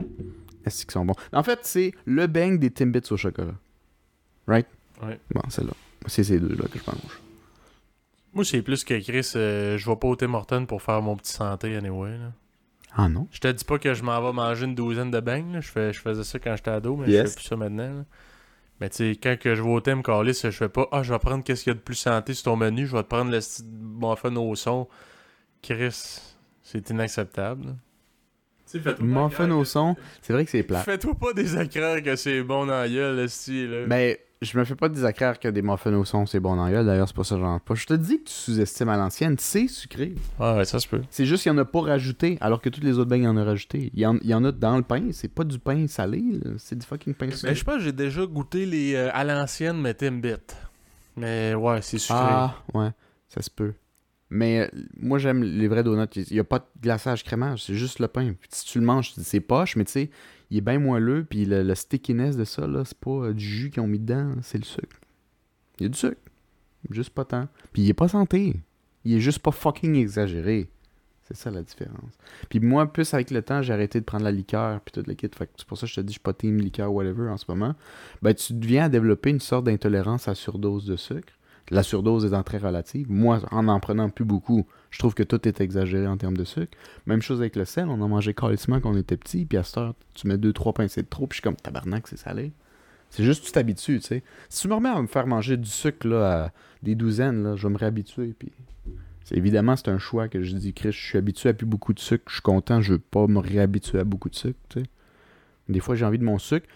est-ce qu'ils sont bons? En fait, c'est le bang des Timbits au chocolat. Right? Ouais. Bon, c'est là. C'est ces deux-là que je mange. Moi, c'est plus que Chris, euh, je vais pas au Tim Hortons pour faire mon petit santé, anyway, là. Ah non? Je te dis pas que je m'en vais manger une douzaine de beignes, là. Je, fais, je faisais ça quand j'étais ado, mais je fais plus ça maintenant, là. Mais tu sais, quand que je vais au Tim Carlis, je fais pas « Ah, je vais prendre qu'est-ce qu'il y a de plus santé sur ton menu, je vais te prendre le petit muffin au son. » Chris, c'est inacceptable, Muffin croire au son, c'est vrai que c'est plat. Fais-toi pas désacraire que c'est bon dans la gueule, là. Mais je me fais pas désacraire que des muffins au son, c'est bon dans la gueule. D'ailleurs, c'est pas ça que j'en pas. Je te dis que tu sous-estimes à l'ancienne, c'est sucré. Ah ouais, ça se peut. C'est juste qu'il y en a pas rajouté, alors que toutes les autres beignes, il y en a rajouté. Il y en, il y en a dans le pain, c'est pas du pain salé, là. c'est du fucking pain sucré. Mais je pense que j'ai déjà goûté les euh, à l'ancienne, mais Timbit. Mais ouais, c'est sucré. Ah, ouais, ça se peut. Mais euh, moi, j'aime les vrais donuts. Il n'y a pas de glaçage crémage, c'est juste le pain. Puis si tu le manges, c'est poche, mais tu sais, il est bien moelleux. Puis le, stickiness de ça, là, c'est pas euh, du jus qu'ils ont mis dedans, c'est le sucre. Il y a du sucre. Juste pas tant. Puis il est pas santé. Il est juste pas fucking exagéré. C'est ça la différence. Puis moi, plus avec le temps, j'ai arrêté de prendre la liqueur puis tout le kit. Fait c'est pour ça que je te dis, je suis pas team liqueur whatever en ce moment. Ben, tu deviens à développer une sorte d'intolérance à surdose de sucre. La surdose étant très relative. Moi, en en prenant plus beaucoup, je trouve que tout est exagéré en termes de sucre. Même chose avec le sel, on en mangeait calissement quand on était petit, puis à cette heure, tu mets deux, trois pincées de trop, puis je suis comme tabarnak, c'est salé. C'est juste que tu t'habitues, tu sais. Si tu me remets à me faire manger du sucre là, à des douzaines, là, je vais me réhabituer, puis... Évidemment, c'est un choix que je dis, Chris, je suis habitué à plus beaucoup de sucre, je suis content, je veux pas me réhabituer à beaucoup de sucre, tu sais. Des fois, j'ai envie de mon sucre.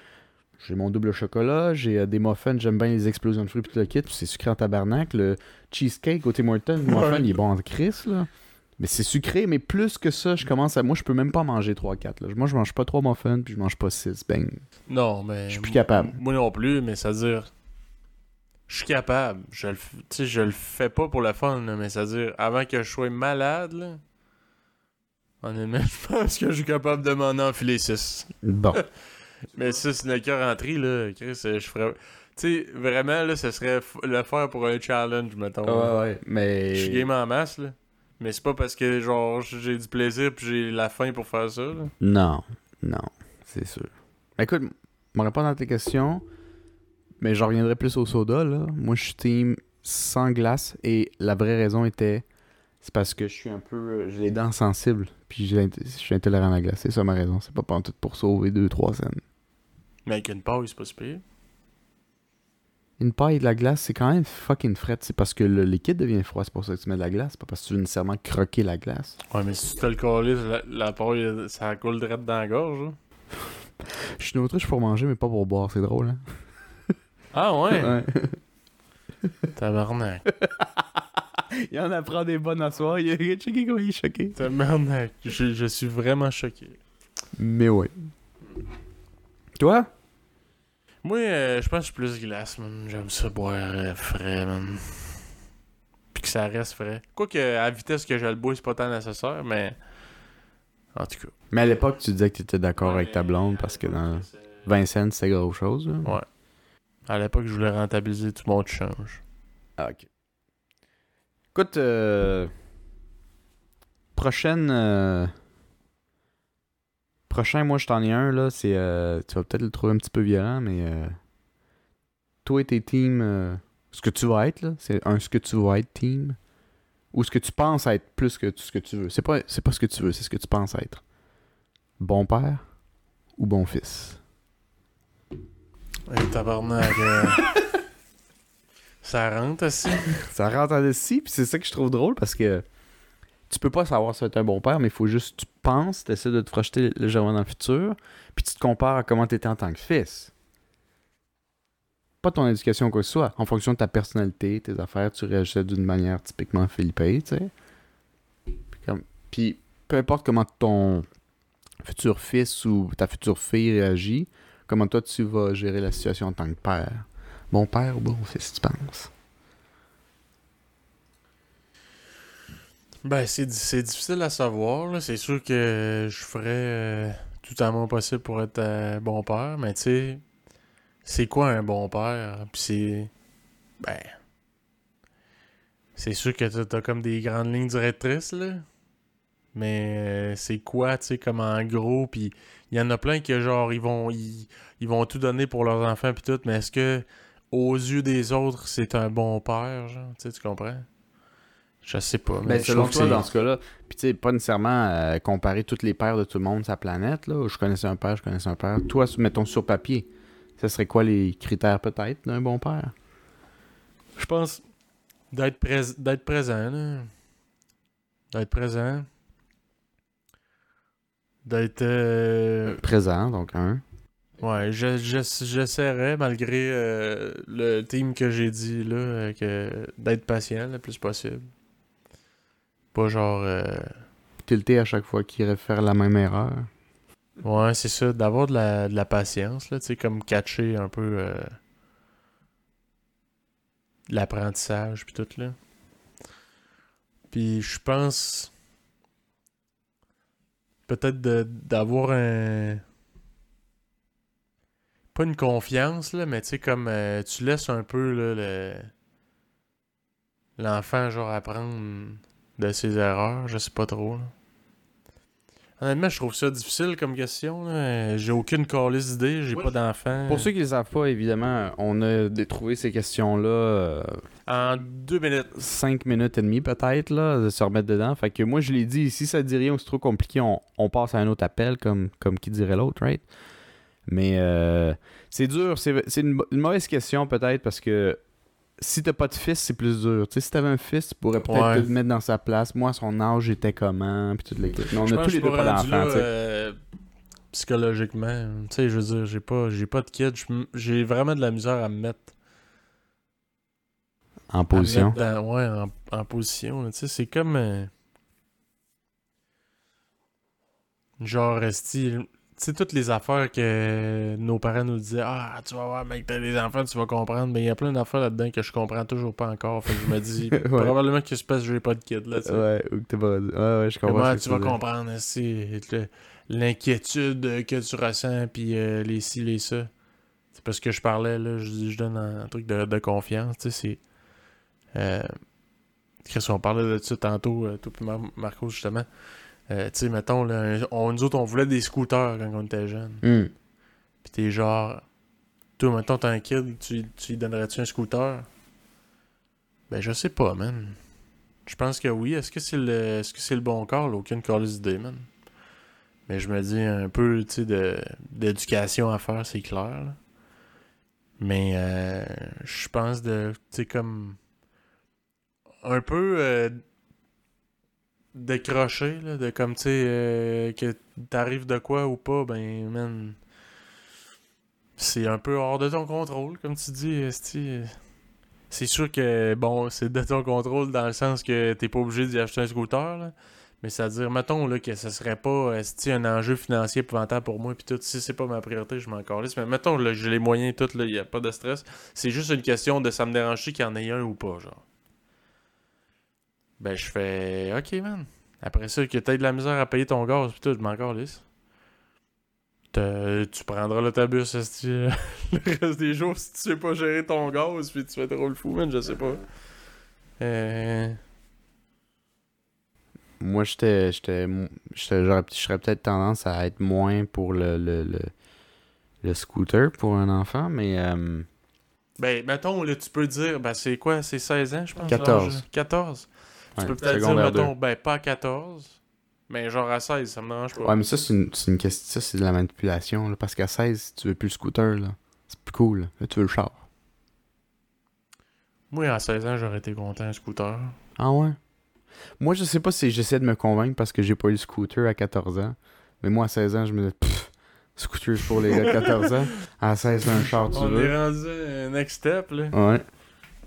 J'ai mon double chocolat, j'ai euh, des muffins, j'aime bien les explosions de fruits puis le kit, puis c'est sucré en tabarnak. Le cheesecake au Tim Hortons, le muffin, Ouais. il est bon en crise, là. Mais c'est sucré, mais plus que ça, je commence à... Moi, je peux même pas manger 3-4, là. Moi, je mange pas 3 muffins, puis je mange pas 6. Ben, Non, mais. Je suis plus capable. Moi non plus, mais ça veut dire. Je suis capable. Je le, f- tu sais, je le fais pas pour le fun, là, mais ça veut dire, avant que je sois malade, là. Honnêtement, je pense que je suis capable de m'en enfiler 6. bon. Mais 6 le cœur rentré, là, Chris, euh, je ferais. Tu sais, vraiment, là, ce serait le faire pour un challenge, mettons. là. ouais, mais... Je suis game en masse, là. Mais c'est pas parce que, genre, j'ai du plaisir puis j'ai la faim pour faire ça, là. Non, non, c'est sûr. Écoute, me répondre à tes questions, mais je reviendrai plus au soda, là. Moi, je suis team sans glace, et la vraie raison était, c'est parce que je suis un peu... euh, J'ai les dents sensibles, puis je suis intolérant à la glace. C'est ça ma raison. C'est pas tout pour sauver 2-3 cents. Mais avec une paille, c'est pas si pire. Une paille et de la glace, c'est quand même fucking fret. C'est parce que le liquide devient froid, c'est pour ça que tu mets de la glace, pas parce que tu veux nécessairement croquer la glace. Ouais, mais si tu te le calices, la, la paille, ça coule direct dans la gorge, là. Je suis une autruche pour manger, mais pas pour boire. C'est drôle, hein? Ah ouais? Ouais. Tabarnak. Il en apprend des bonnes à soir. Il a checké comment il est choqué. Tabarnak. Je, je suis vraiment choqué. Mais ouais. Toi? Moi, euh, je pense que je suis plus glace, man. J'aime ça boire euh, frais, man. Puis que ça reste frais. Quoique, à la vitesse que je le bois, c'est pas tant nécessaire, mais. En tout cas. Mais à l'époque, tu disais que tu étais d'accord avec ta blonde parce que dans Vincent, c'était gros chose. là. Ouais. À l'époque, je voulais rentabiliser tout mon change. Ah, ok. Écoute, euh, prochaine. euh, Prochain, moi, je t'en ai un, là. C'est. euh, Tu vas peut-être le trouver un petit peu violent, mais. euh, Toi et tes teams. euh, Ce que tu vas être, là. C'est un ce que tu vas être team. Ou ce que tu penses être plus que ce que tu veux. C'est pas, c'est pas ce que tu veux, c'est ce que tu penses être. Bon père ou bon fils? Hey, tabarnak. euh, ça rentre aussi. Ça rentre en ici, puis c'est ça que je trouve drôle parce que tu peux pas savoir si tu un bon père, mais il faut juste tu penses, tu essaies de te projeter légèrement dans le futur, puis tu te compares à comment tu étais en tant que fils. Pas ton éducation quoi que ce soit. En fonction de ta personnalité, tes affaires, tu réagissais d'une manière typiquement philippine, tu sais. Puis peu importe comment ton futur fils ou ta future fille réagit, comment toi tu vas gérer la situation en tant que père. Bon père ou bon fils, tu penses? Ben, c'est, c'est difficile à savoir. là. C'est sûr que je ferais euh, tout à mon possible pour être euh, bon père, mais tu sais, c'est quoi un bon père? Puis c'est. Ben. C'est sûr que t'as, t'as comme des grandes lignes directrices, là. Mais euh, c'est quoi, tu sais, comme en gros, puis il y en a plein que genre, ils vont, ils, ils vont tout donner pour leurs enfants, puis tout, mais est-ce que, aux yeux des autres, c'est un bon père, genre? Tu sais, tu comprends? Je sais pas. mais Ben, je selon trouve que toi, c'est- dans ce cas-là, puis tu sais, pas nécessairement euh, comparer tous les pères de tout le monde sur la planète, là, où je connaissais un père, je connaissais un père. Toi, mettons sur papier, ce serait quoi les critères peut-être d'un bon père? Je pense d'être prés- d'être présent, là. D'être présent. D'être. euh, Présent, donc un. Ouais, je- je- j'essaierais, malgré euh, le team que j'ai dit là, euh, que d'être patient le plus possible. Pas genre. euh, Tilté à chaque fois qu'il irait faire la même erreur. Ouais, c'est ça, d'avoir de la, de la patience, là, tu sais, comme catcher un peu euh, l'apprentissage puis tout, là. Puis je pense peut-être d'avoir un... Pas une confiance, là, mais tu sais, comme euh, tu laisses un peu, là, le... L'enfant, genre, apprendre de ses erreurs, je sais pas trop, là. Honnêtement, je trouve ça difficile comme question. là. J'ai aucune calice d'idée, j'ai Ouais, pas d'enfant. Pour ceux qui ne le savent pas, évidemment, on a trouvé ces questions-là euh, En deux minutes. 5 minutes et demie peut-être, là, de se remettre dedans. Fait que moi, je l'ai dit, si ça dit rien ou c'est trop compliqué, on, on passe à un autre appel, comme, comme qui dirait l'autre, right? Mais euh, c'est dur, c'est c'est une, une mauvaise question peut-être parce que si t'as pas de fils, c'est plus dur. Tu sais, si t'avais un fils, tu pourrais peut-être Ouais. te mettre dans sa place. Moi, son âge, j'étais comment, puis toute l'équipe. On a tous les deux pas d'enfants, euh, psychologiquement. Tu sais, je veux dire, j'ai pas, j'ai pas de kid. J'ai vraiment de la misère à me mettre. En position. dans- ouais, en, en position. Tu sais, c'est comme. euh, genre, style. Tu sais, toutes les affaires que nos parents nous disaient Ah, tu vas voir, mec, t'as des enfants, tu vas comprendre. Mais il y a plein d'affaires là-dedans que je comprends toujours pas encore. Fait que je me dis, Ouais. probablement que c'est parce que j'ai pas de kid, là, tu sais. Ouais, ou que t'es pas... Ouais, ouais, je comprends. Tu vas dire. comprendre c'est le- l'inquiétude que tu ressens, puis euh, les ci, les ça. C'est parce que je parlais, là, je, je donne un, un truc de, de confiance, tu sais, c'est... Euh, Chris, on parlait de ça tantôt, euh, toi Marco, justement. Euh, tu sais, mettons, là, on, nous autres, on voulait des scooters quand on était jeunes. Hum. Puis t'es genre... Toi, mettons, t'as un kid, tu, tu lui donnerais-tu un scooter? Ben, je sais pas, man. Je pense que oui. Est-ce que c'est le, est-ce que c'est le bon call? Aucune calice d'idée, man. Mais je me dis un peu, tu sais, de, d'éducation à faire, c'est clair. là. Mais euh, je pense de, tu sais, comme un peu euh, décrocher, là, de comme, tu sais, euh, que t'arrives de quoi ou pas, ben, man, c'est un peu hors de ton contrôle, comme tu dis, esti. c'est sûr que, bon, c'est de ton contrôle dans le sens que t'es pas obligé d'y acheter un scooter, là. Mais c'est-à-dire, mettons là, que ce serait pas esti, un enjeu financier épouvantable pour moi, puis tout, si c'est pas ma priorité, je m'en calisse. Mais mettons, là, j'ai les moyens, tout, il n'y a pas de stress. C'est juste une question de ça me dérange qu'il y en ait un ou pas, genre. Ben, je fais, ok, man. Après ça, que t'aies de la misère à payer ton gaz, puis tout, je m'en calisse. Tu prendras l'autobus le reste des jours si tu sais pas gérer ton gaz, puis tu fais trop le fou, man, je sais pas. Euh. Moi, j'étais. j'étais j'aurais- Je serais peut-être tendance à être moins pour le, le, le, le scooter pour un enfant, mais. euh, Ben, mettons, là, tu peux dire, ben, c'est quoi, c'est 16 ans, je pense? 14. l'âge? 14. Tu peux peut-être dire, mettons, ben, pas à 14, mais genre à 16, ça me dérange pas. Ouais, mais ça, c'est une, une question. Ça, c'est de la manipulation, là, parce qu'à 16, tu veux plus le scooter, là. C'est plus cool, là. Tu veux le char. Moi, à 16 ans, j'aurais été content, un scooter. Ah ouais? Moi, je sais pas si j'essaie de me convaincre parce que j'ai pas eu le scooter à 14 ans. Mais moi, à 16 ans, je me disais, pfff, scooter pour les gars de 14 ans. À 16, un char, tu On veux. est rendu à next step, là. Ouais.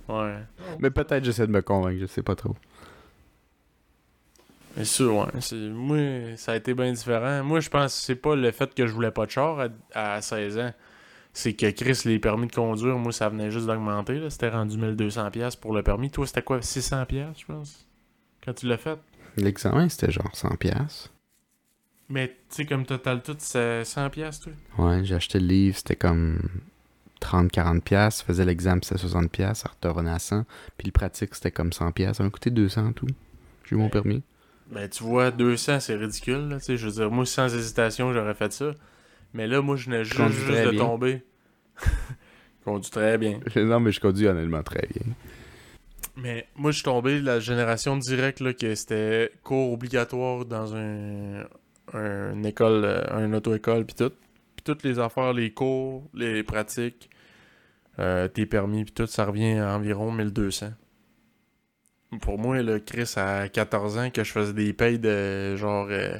Ouais. Mais peut-être j'essaie de me convaincre, je sais pas trop. Mais sûr, ouais. c'est- Moi, ça a été bien différent. Moi, je pense que c'est pas le fait que je voulais pas de char à, à 16 ans. C'est que Chris, les permis de conduire, moi, ça venait juste d'augmenter. là. C'était rendu 1200$ pour le permis. Toi, c'était quoi 600$, je pense Quand tu l'as fait? L'examen, c'était genre 100$. piastres. Mais tu sais, comme total tout, c'est 100$, toi? Ouais, j'ai acheté le livre, c'était comme 30-40$. piastres. Je faisais l'examen, c'était 60$. piastres, Ça retournait à 100$. Puis le pratique, c'était comme 100$. piastres. Ça m'a coûté 200$ tout. J'ai eu mon Ouais. permis. Ben, tu vois, 200, c'est ridicule. Là, je veux dire, moi, sans hésitation, j'aurais fait ça. Mais là, moi, je venais juste, de bien. tomber. conduis très bien. Non, mais je conduis honnêtement très bien. Mais moi, je suis tombé de la génération directe là, que c'était cours obligatoire dans un, un- une école, euh, un auto-école, puis tout. Puis toutes les affaires, les cours, les pratiques, euh, tes permis, puis tout, ça revient à environ 1200. Pour moi, le Chris, à 14 ans, que je faisais des payes de genre euh,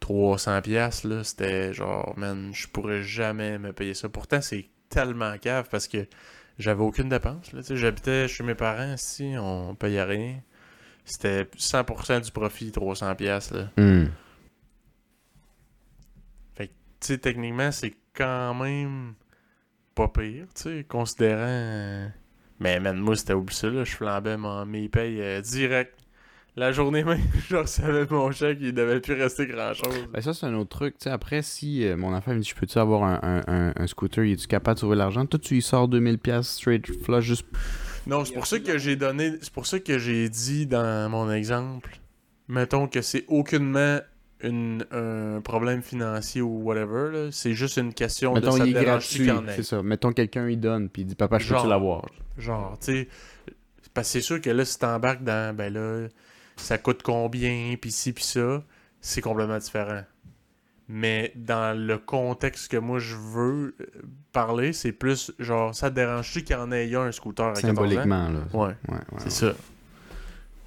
300 pièces là, c'était genre, man, je pourrais jamais me payer ça. Pourtant, c'est tellement cave parce que j'avais aucune dépense. Là, J'habitais chez mes parents ici, on payait rien. C'était 100% du profit, 300 pièces là. Hmm. Tu sais, techniquement, c'est quand même pas pire, tu sais, considérant... Mais man, moi, c'était oublié ça, là, je flambais mon, mes payes euh, direct. La journée même, je recevais mon chèque, il devait plus rester grand-chose. Ben ça, c'est un autre truc. Tu sais, après, si euh, mon enfant me dit, je peux-tu avoir un, un, un, un scooter, il est-tu capable de trouver l'argent? Toi, tu y sors 2000$ piastres straight flush juste... Non, c'est pour ça que j'ai donné. C'est pour ça que j'ai dit dans mon exemple. Mettons que c'est aucunement une, un problème financier ou whatever. C'est juste une question Mettons, de ça il te est dérange-tu gratuit, c'est ça. Mettons, quelqu'un il donne, puis il dit, papa, je Genre. l'avoir? Genre, tu sais. Parce que c'est sûr que là, si t'embarques dans. Ben là, ça coûte combien, pis ci, pis ça, c'est complètement différent. Mais dans le contexte que moi je veux euh, parler, c'est plus genre, ça te dérange-tu qu'il y en ait un, scooter à 14 ans? Symboliquement, là. Ouais. Ouais, ouais, C'est ouais. ça.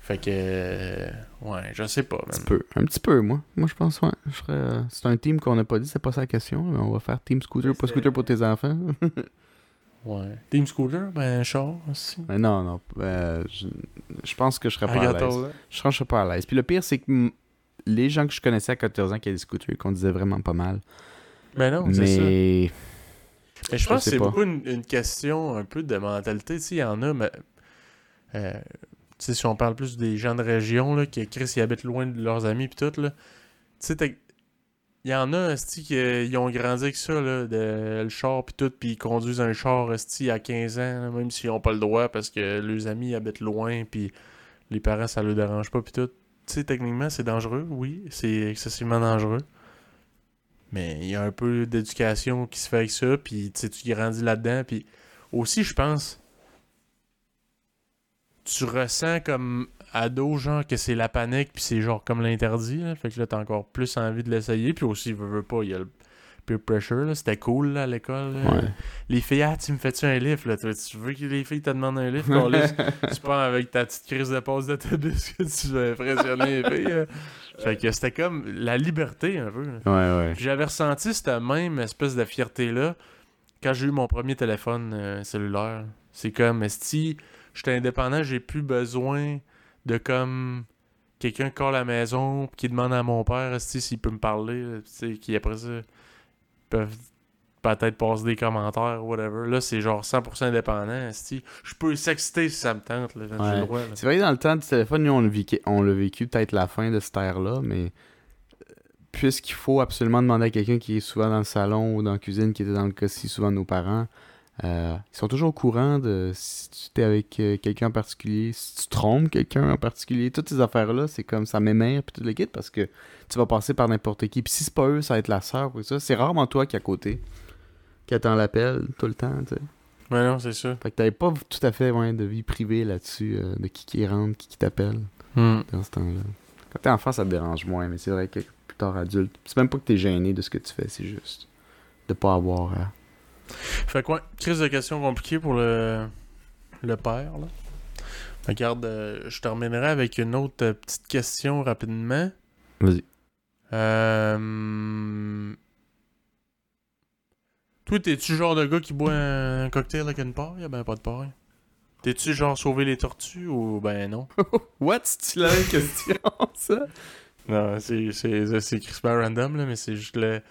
Fait que. euh, Ouais, je sais pas, Un petit peu. Un petit peu, moi. Moi, je pense, ouais. Je ferais, euh, C'est un team qu'on n'a pas dit, c'est pas ça la question. mais on va faire team scooter, pas scooter pour tes enfants. Ouais. Team Scooter, ben, char aussi. mais non, non. euh, je... je pense que je serais pas à l'aise. là. Je serais je serais pas à l'aise. Puis le pire, c'est que les gens que je connaissais à 14 ans qui avaient des scooters, qu'on disait vraiment pas mal. Ben non, c'est ça. mais. Mais je pense que c'est beaucoup une, une question un peu de mentalité. Tu sais, il y en a, mais. euh, sais, si on parle plus des gens de région, là, Chris, ils habitent loin de leurs amis, pis tout, là. Tu sais, il y en a, esti, qui ont grandi avec ça, là, de, le char, pis tout, pis ils conduisent un char, à 15 ans, même s'ils ont pas le droit, parce que leurs amis habitent loin, pis les parents, ça leur dérange pas, pis tout. Tu sais, techniquement, c'est dangereux, oui, c'est excessivement dangereux. Mais il y a un peu d'éducation qui se fait avec ça, puis tu tu grandis là-dedans, puis aussi, je pense, tu ressens comme ado, genre, que c'est la panique, puis c'est genre comme l'interdit, là. fait que là, t'as encore plus envie de l'essayer, puis aussi, veux, veux pas, il y a le peer pressure, là, c'était cool, là, à l'école, là. Ouais. Les filles, ah, tu me fais-tu un livre, là, tu tu veux que les filles te demandent un livre, qu'on laisse, tu pars avec ta petite crise de passe d'autobus que tu veux impressionner les filles, là. Fait que c'était comme la liberté, un peu, là. Ouais, ouais. Puis J'avais ressenti cette même espèce de fierté-là quand j'ai eu mon premier téléphone euh, cellulaire. C'est comme, si je suis indépendant, j'ai plus besoin de comme quelqu'un qui à la maison pis qui demande à mon père s'il peut me parler, qui après ça peuvent peut-être passer des commentaires ou whatever. Là, c'est genre 100% indépendant. Je peux sexter si ça me tente. Là, Ouais. le droit, là. C'est vrai que dans le temps du téléphone, nous, on l'a vécu, on l'a vécu peut-être la fin de cette ère-là, mais euh, puisqu'il faut absolument demander à quelqu'un qui est souvent dans le salon ou dans la cuisine, qui était dans le cas si souvent nos parents, euh, ils sont toujours au courant de si tu es avec euh, quelqu'un en particulier, si tu trompes quelqu'un en particulier, toutes ces affaires-là, c'est comme ça m'émère puis tout le kit parce que tu vas passer par n'importe qui. Puis si c'est pas eux, ça va être la sœur ou ça. C'est rarement toi qui est à côté, qui attend l'appel tout le temps, tu sais. Ouais, non, c'est ça. Fait que t'avais pas tout à fait ouais, de vie privée là-dessus, euh, de qui qui rentre, qui qui t'appelle Hmm. dans ce temps-là. Quand t'es enfant, ça te dérange moins, mais c'est vrai que plus tard adulte, c'est même pas que t'es gêné de ce que tu fais, c'est juste de pas avoir à... Fait quoi? Crise de questions compliquées pour le, le père, là. Regarde, euh, je terminerai avec une autre euh, petite question rapidement. Vas-y. Euh... Toi, t'es-tu le genre de gars qui boit un cocktail avec une paille? Ben, pas de paille. T'es-tu genre sauver les tortues ou ben non? What? C'est-tu la même question, ça? Non, c'est c'est c'est crispant random, là, mais c'est juste le,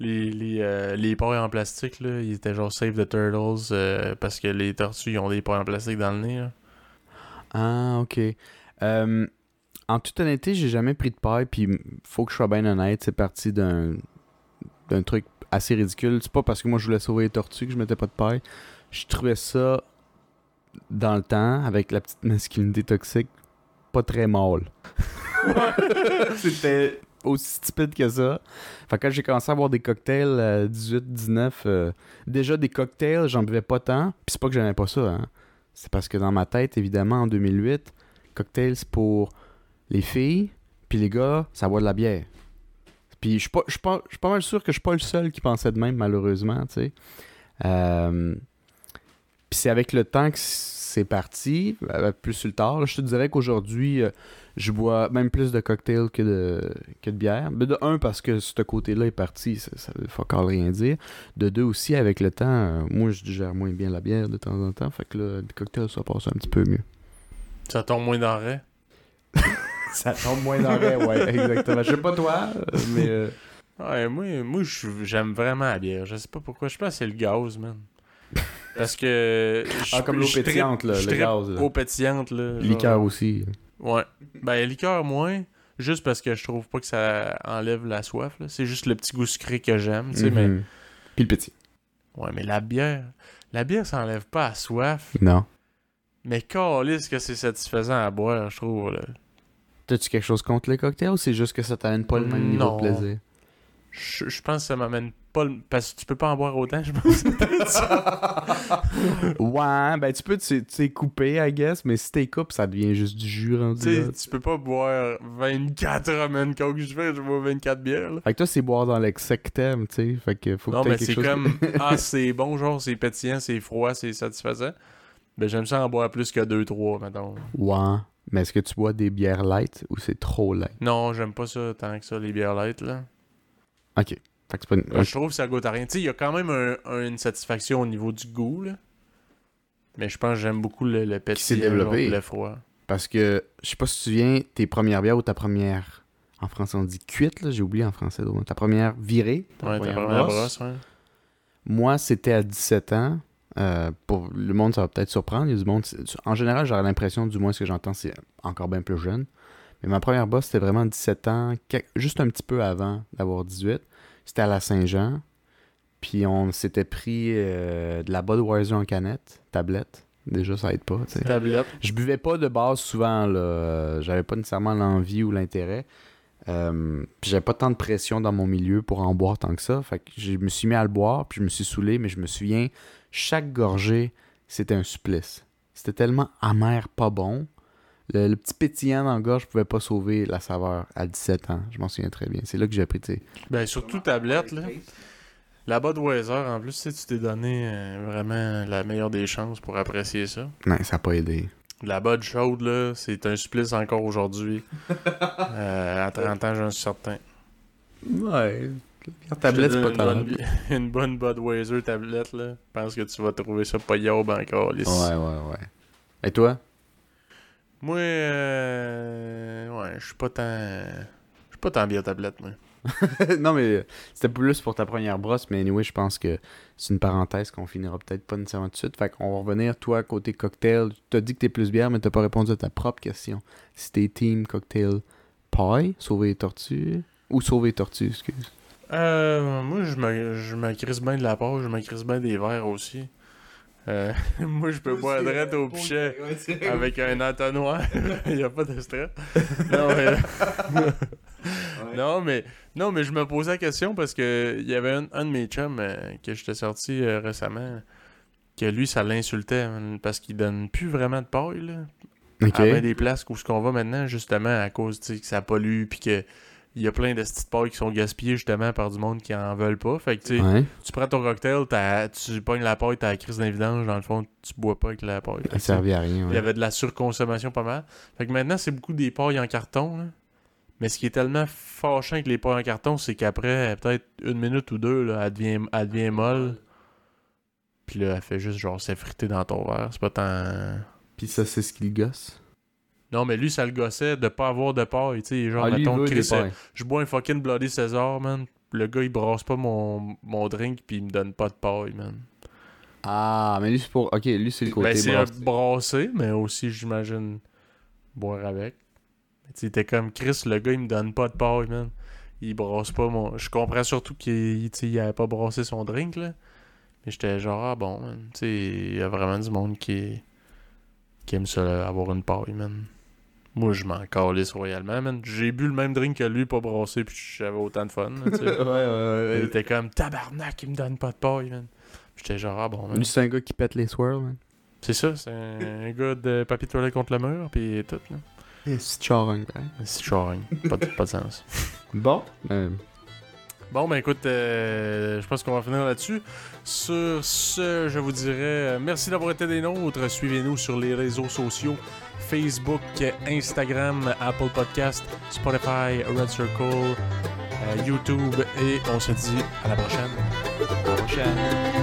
les, les, euh, les pailles en plastique, là, ils étaient genre Save the Turtles euh, parce que les tortues, ils ont des pailles en plastique dans le nez, là. Ah, ok. Euh, en toute honnêteté, j'ai jamais pris de paille, puis faut que je sois bien honnête, c'est parti d'un d'un truc assez ridicule. C'est pas parce que moi je voulais sauver les tortues que je mettais pas de paille. Je trouvais ça, dans le temps, avec la petite masculinité toxique, pas très mâle. C'était aussi stupide que ça. Fait que quand j'ai commencé à boire des cocktails à 18, 19, euh, déjà des cocktails, j'en buvais pas tant. Puis c'est pas que j'aimais pas ça, hein. C'est parce que dans ma tête, évidemment, en 2008, cocktail, c'est pour les filles, puis les gars, ça boit de la bière. Puis je suis pas, pas, pas mal sûr que je suis pas le seul qui pensait de même, malheureusement, tu sais. Euh, Puis c'est avec le temps que c'est parti, euh, plus sur le tard. je te dirais qu'aujourd'hui, euh, je bois même plus de cocktails que de, que de bière. Mais de un, parce que ce côté-là est parti, ça, ça veut fuck rien dire. De deux aussi, avec le temps, euh, moi je digère moins bien la bière de temps en temps. Fait que là, le cocktail, ça passe un petit peu mieux. Ça tombe moins d'arrêt. Ça tombe moins dans le ouais, exactement. Je sais pas toi, mais. euh, Ouais, moi, moi je- j'aime vraiment la bière. Je sais pas pourquoi. Je pense que c'est le gaz, man. Parce que. Ah, comme l'eau pétillante, là, le gaz, là. Eau pétillante, là. genre. Liqueur aussi. Ouais. Ben, liqueur moins. Juste parce que je trouve pas que ça enlève la soif, là. C'est juste le petit goût sucré que j'aime, tu sais, mais. Mhm. Puis le petit. Ouais, mais la bière. La bière, ça enlève pas la soif. Non. Mais calisse que c'est satisfaisant à boire, je trouve, là. T'as-tu quelque chose contre les cocktails ou c'est juste que ça t'amène pas le même niveau Non. de plaisir? Je, je pense que ça m'amène pas le... Parce que tu peux pas en boire autant, je pense. ouais, ben tu peux tu sais, couper, I guess, mais si t'es coupes, ça devient juste du jus rendu Tu là. sais, tu peux pas boire 24 ramen coke. Je fais, je bois 24 bières, là. Fait que toi, c'est boire dans l'excès que t'aimes, tu sais. Fait que faut Non, que t'aies mais quelque c'est chose... comme. ah, c'est bon, genre, c'est pétillant, c'est froid, c'est satisfaisant. Ben, j'aime ça en boire plus que 2-3, mettons. Ouais. Mais est-ce que tu bois des bières light ou c'est trop light? Non, j'aime pas ça tant que ça, les bières light, là. Ok. Fait que c'est pas une... Je trouve que ça goûte à rien. Tu sais, il y a quand même un- un- une satisfaction au niveau du goût, là. Mais je pense que j'aime beaucoup le, le pétillant, développé. le froid. Parce que, je sais pas si tu te souviens, tes premières bières ou ta première... En français, on dit cuite, là. J'ai oublié en français. donc, Ta première virée. Ouais, ta première brosse, ouais. Moi, c'était à 17 ans. Euh, pour le monde, ça va peut-être surprendre. Il y a du monde. En général, j'aurais l'impression, du moins ce que j'entends, c'est encore bien plus jeune. Mais ma première bosse, c'était vraiment 17 ans, juste un petit peu avant d'avoir 18. C'était à la Saint-Jean. Puis on s'était pris euh, de la Budweiser en canette, tablette. Déjà, ça aide pas, tu sais. Tablette. Je buvais pas de base souvent, là. J'avais pas nécessairement l'envie ou l'intérêt. Euh, puis j'avais pas tant de pression dans mon milieu pour en boire tant que ça. Fait que je me suis mis à le boire, puis je me suis saoulé, mais je me souviens, chaque gorgée, c'était un supplice. C'était tellement amer, pas bon. Le, le petit pétillant dans la gorge pouvait pas sauver la saveur à 17 ans. Je m'en souviens très bien. C'est là que j'ai appris, tu sais. Ben, surtout tablette, là. La Budweiser, en plus, tu t'es donné euh, vraiment la meilleure des chances pour apprécier ça. Non, ça a pas aidé. La Bud chaude, là, c'est un supplice encore aujourd'hui. Euh, à 30 ans, j'en suis certain. Ouais. La tablette, te c'est pas tant. une, bonne, une bonne Budweiser tablette, là. Je pense que tu vas trouver ça pas yob encore, les... Ouais, ouais, ouais. Et toi? Moi, euh... ouais, je suis pas tant. Je suis pas tant bien tablette, moi. non, mais c'était plus pour ta première brosse, mais anyway, je pense que c'est une parenthèse qu'on finira peut-être pas nécessairement tout de suite. Fait qu'on va revenir, toi, côté cocktail. Tu t'as dit que t'es plus bière, mais t'as pas répondu à ta propre question. Si t'es team cocktail pie, sauver les tortues, ou sauver les tortues, excuse. Euh, moi, je me, je me crisse bien de la page, je me bien des verres aussi. Euh, moi, je peux boire direct au pichet avec un entonnoir. Il n'y a pas de stress. Non, mais... non, mais... non, mais je me posais la question parce que il y avait un, un de mes chums euh, que j'étais sorti euh, récemment que lui, ça l'insultait parce qu'il donne plus vraiment de paille, là. Ok. À des places où ce qu'on va maintenant, justement, à cause, tu sais, que ça pollue puis que il y a plein de petites pailles qui sont gaspillées justement par du monde qui en veulent pas. Fait que tu sais, Ouais. tu prends ton cocktail, tu pognes la paille, t'as la crise d'invidence, dans le fond, tu bois pas avec la paille. Ça servait à rien, Il y avait de la surconsommation pas mal. Fait que maintenant, c'est beaucoup des pailles en carton. là. Mais ce qui est tellement fâchant avec les pailles en carton, c'est qu'après peut-être une minute ou deux, là, elle, devient, elle devient molle. Puis là, elle fait juste genre s'effriter dans ton verre. C'est pas tant. Puis ça, c'est ce qu'il gosse. Non, mais lui, ça le gossait de pas avoir de paille. Tu sais, genre, Ah, mettons, Chris, euh, je bois un fucking Bloody César, man. Le gars, il brasse pas mon, mon drink, puis il me donne pas de paille, man. Ah, mais lui, c'est pour. Ok, lui, c'est le côté Ben, c'est brassé, mais aussi, j'imagine, boire avec. Tu sais, t'es comme Chris, le gars, il me donne pas de paille, man. Il brasse pas mon. Je comprends surtout qu'il il avait pas brassé son drink, là. Mais j'étais genre, ah bon, man. Tu sais, il y a vraiment du monde qui, qui aime ça, là, avoir une paille, man. Moi, je m'en calisse royalement, man. J'ai bu le même drink que lui, pas brassé, puis j'avais autant de fun, là, ouais, ouais, Il était comme tabarnak, il me donne pas de paille, man. J'étais genre, ah bon, man. C'est un gars qui pète les swirls, man. C'est ça, c'est un gars de papier toilette contre le mur, puis tout, là. C'est charring, pareil. C'est charing. Pas de, pas de sens. Bon. Euh, Bon, ben écoute, euh, je pense qu'on va finir là-dessus. Sur ce, je vous dirais euh, merci d'avoir été des nôtres. Suivez-nous sur les réseaux sociaux Facebook, Instagram, Apple Podcast, Spotify, Red Circle, euh, YouTube, et on se dit à la prochaine. à la prochaine.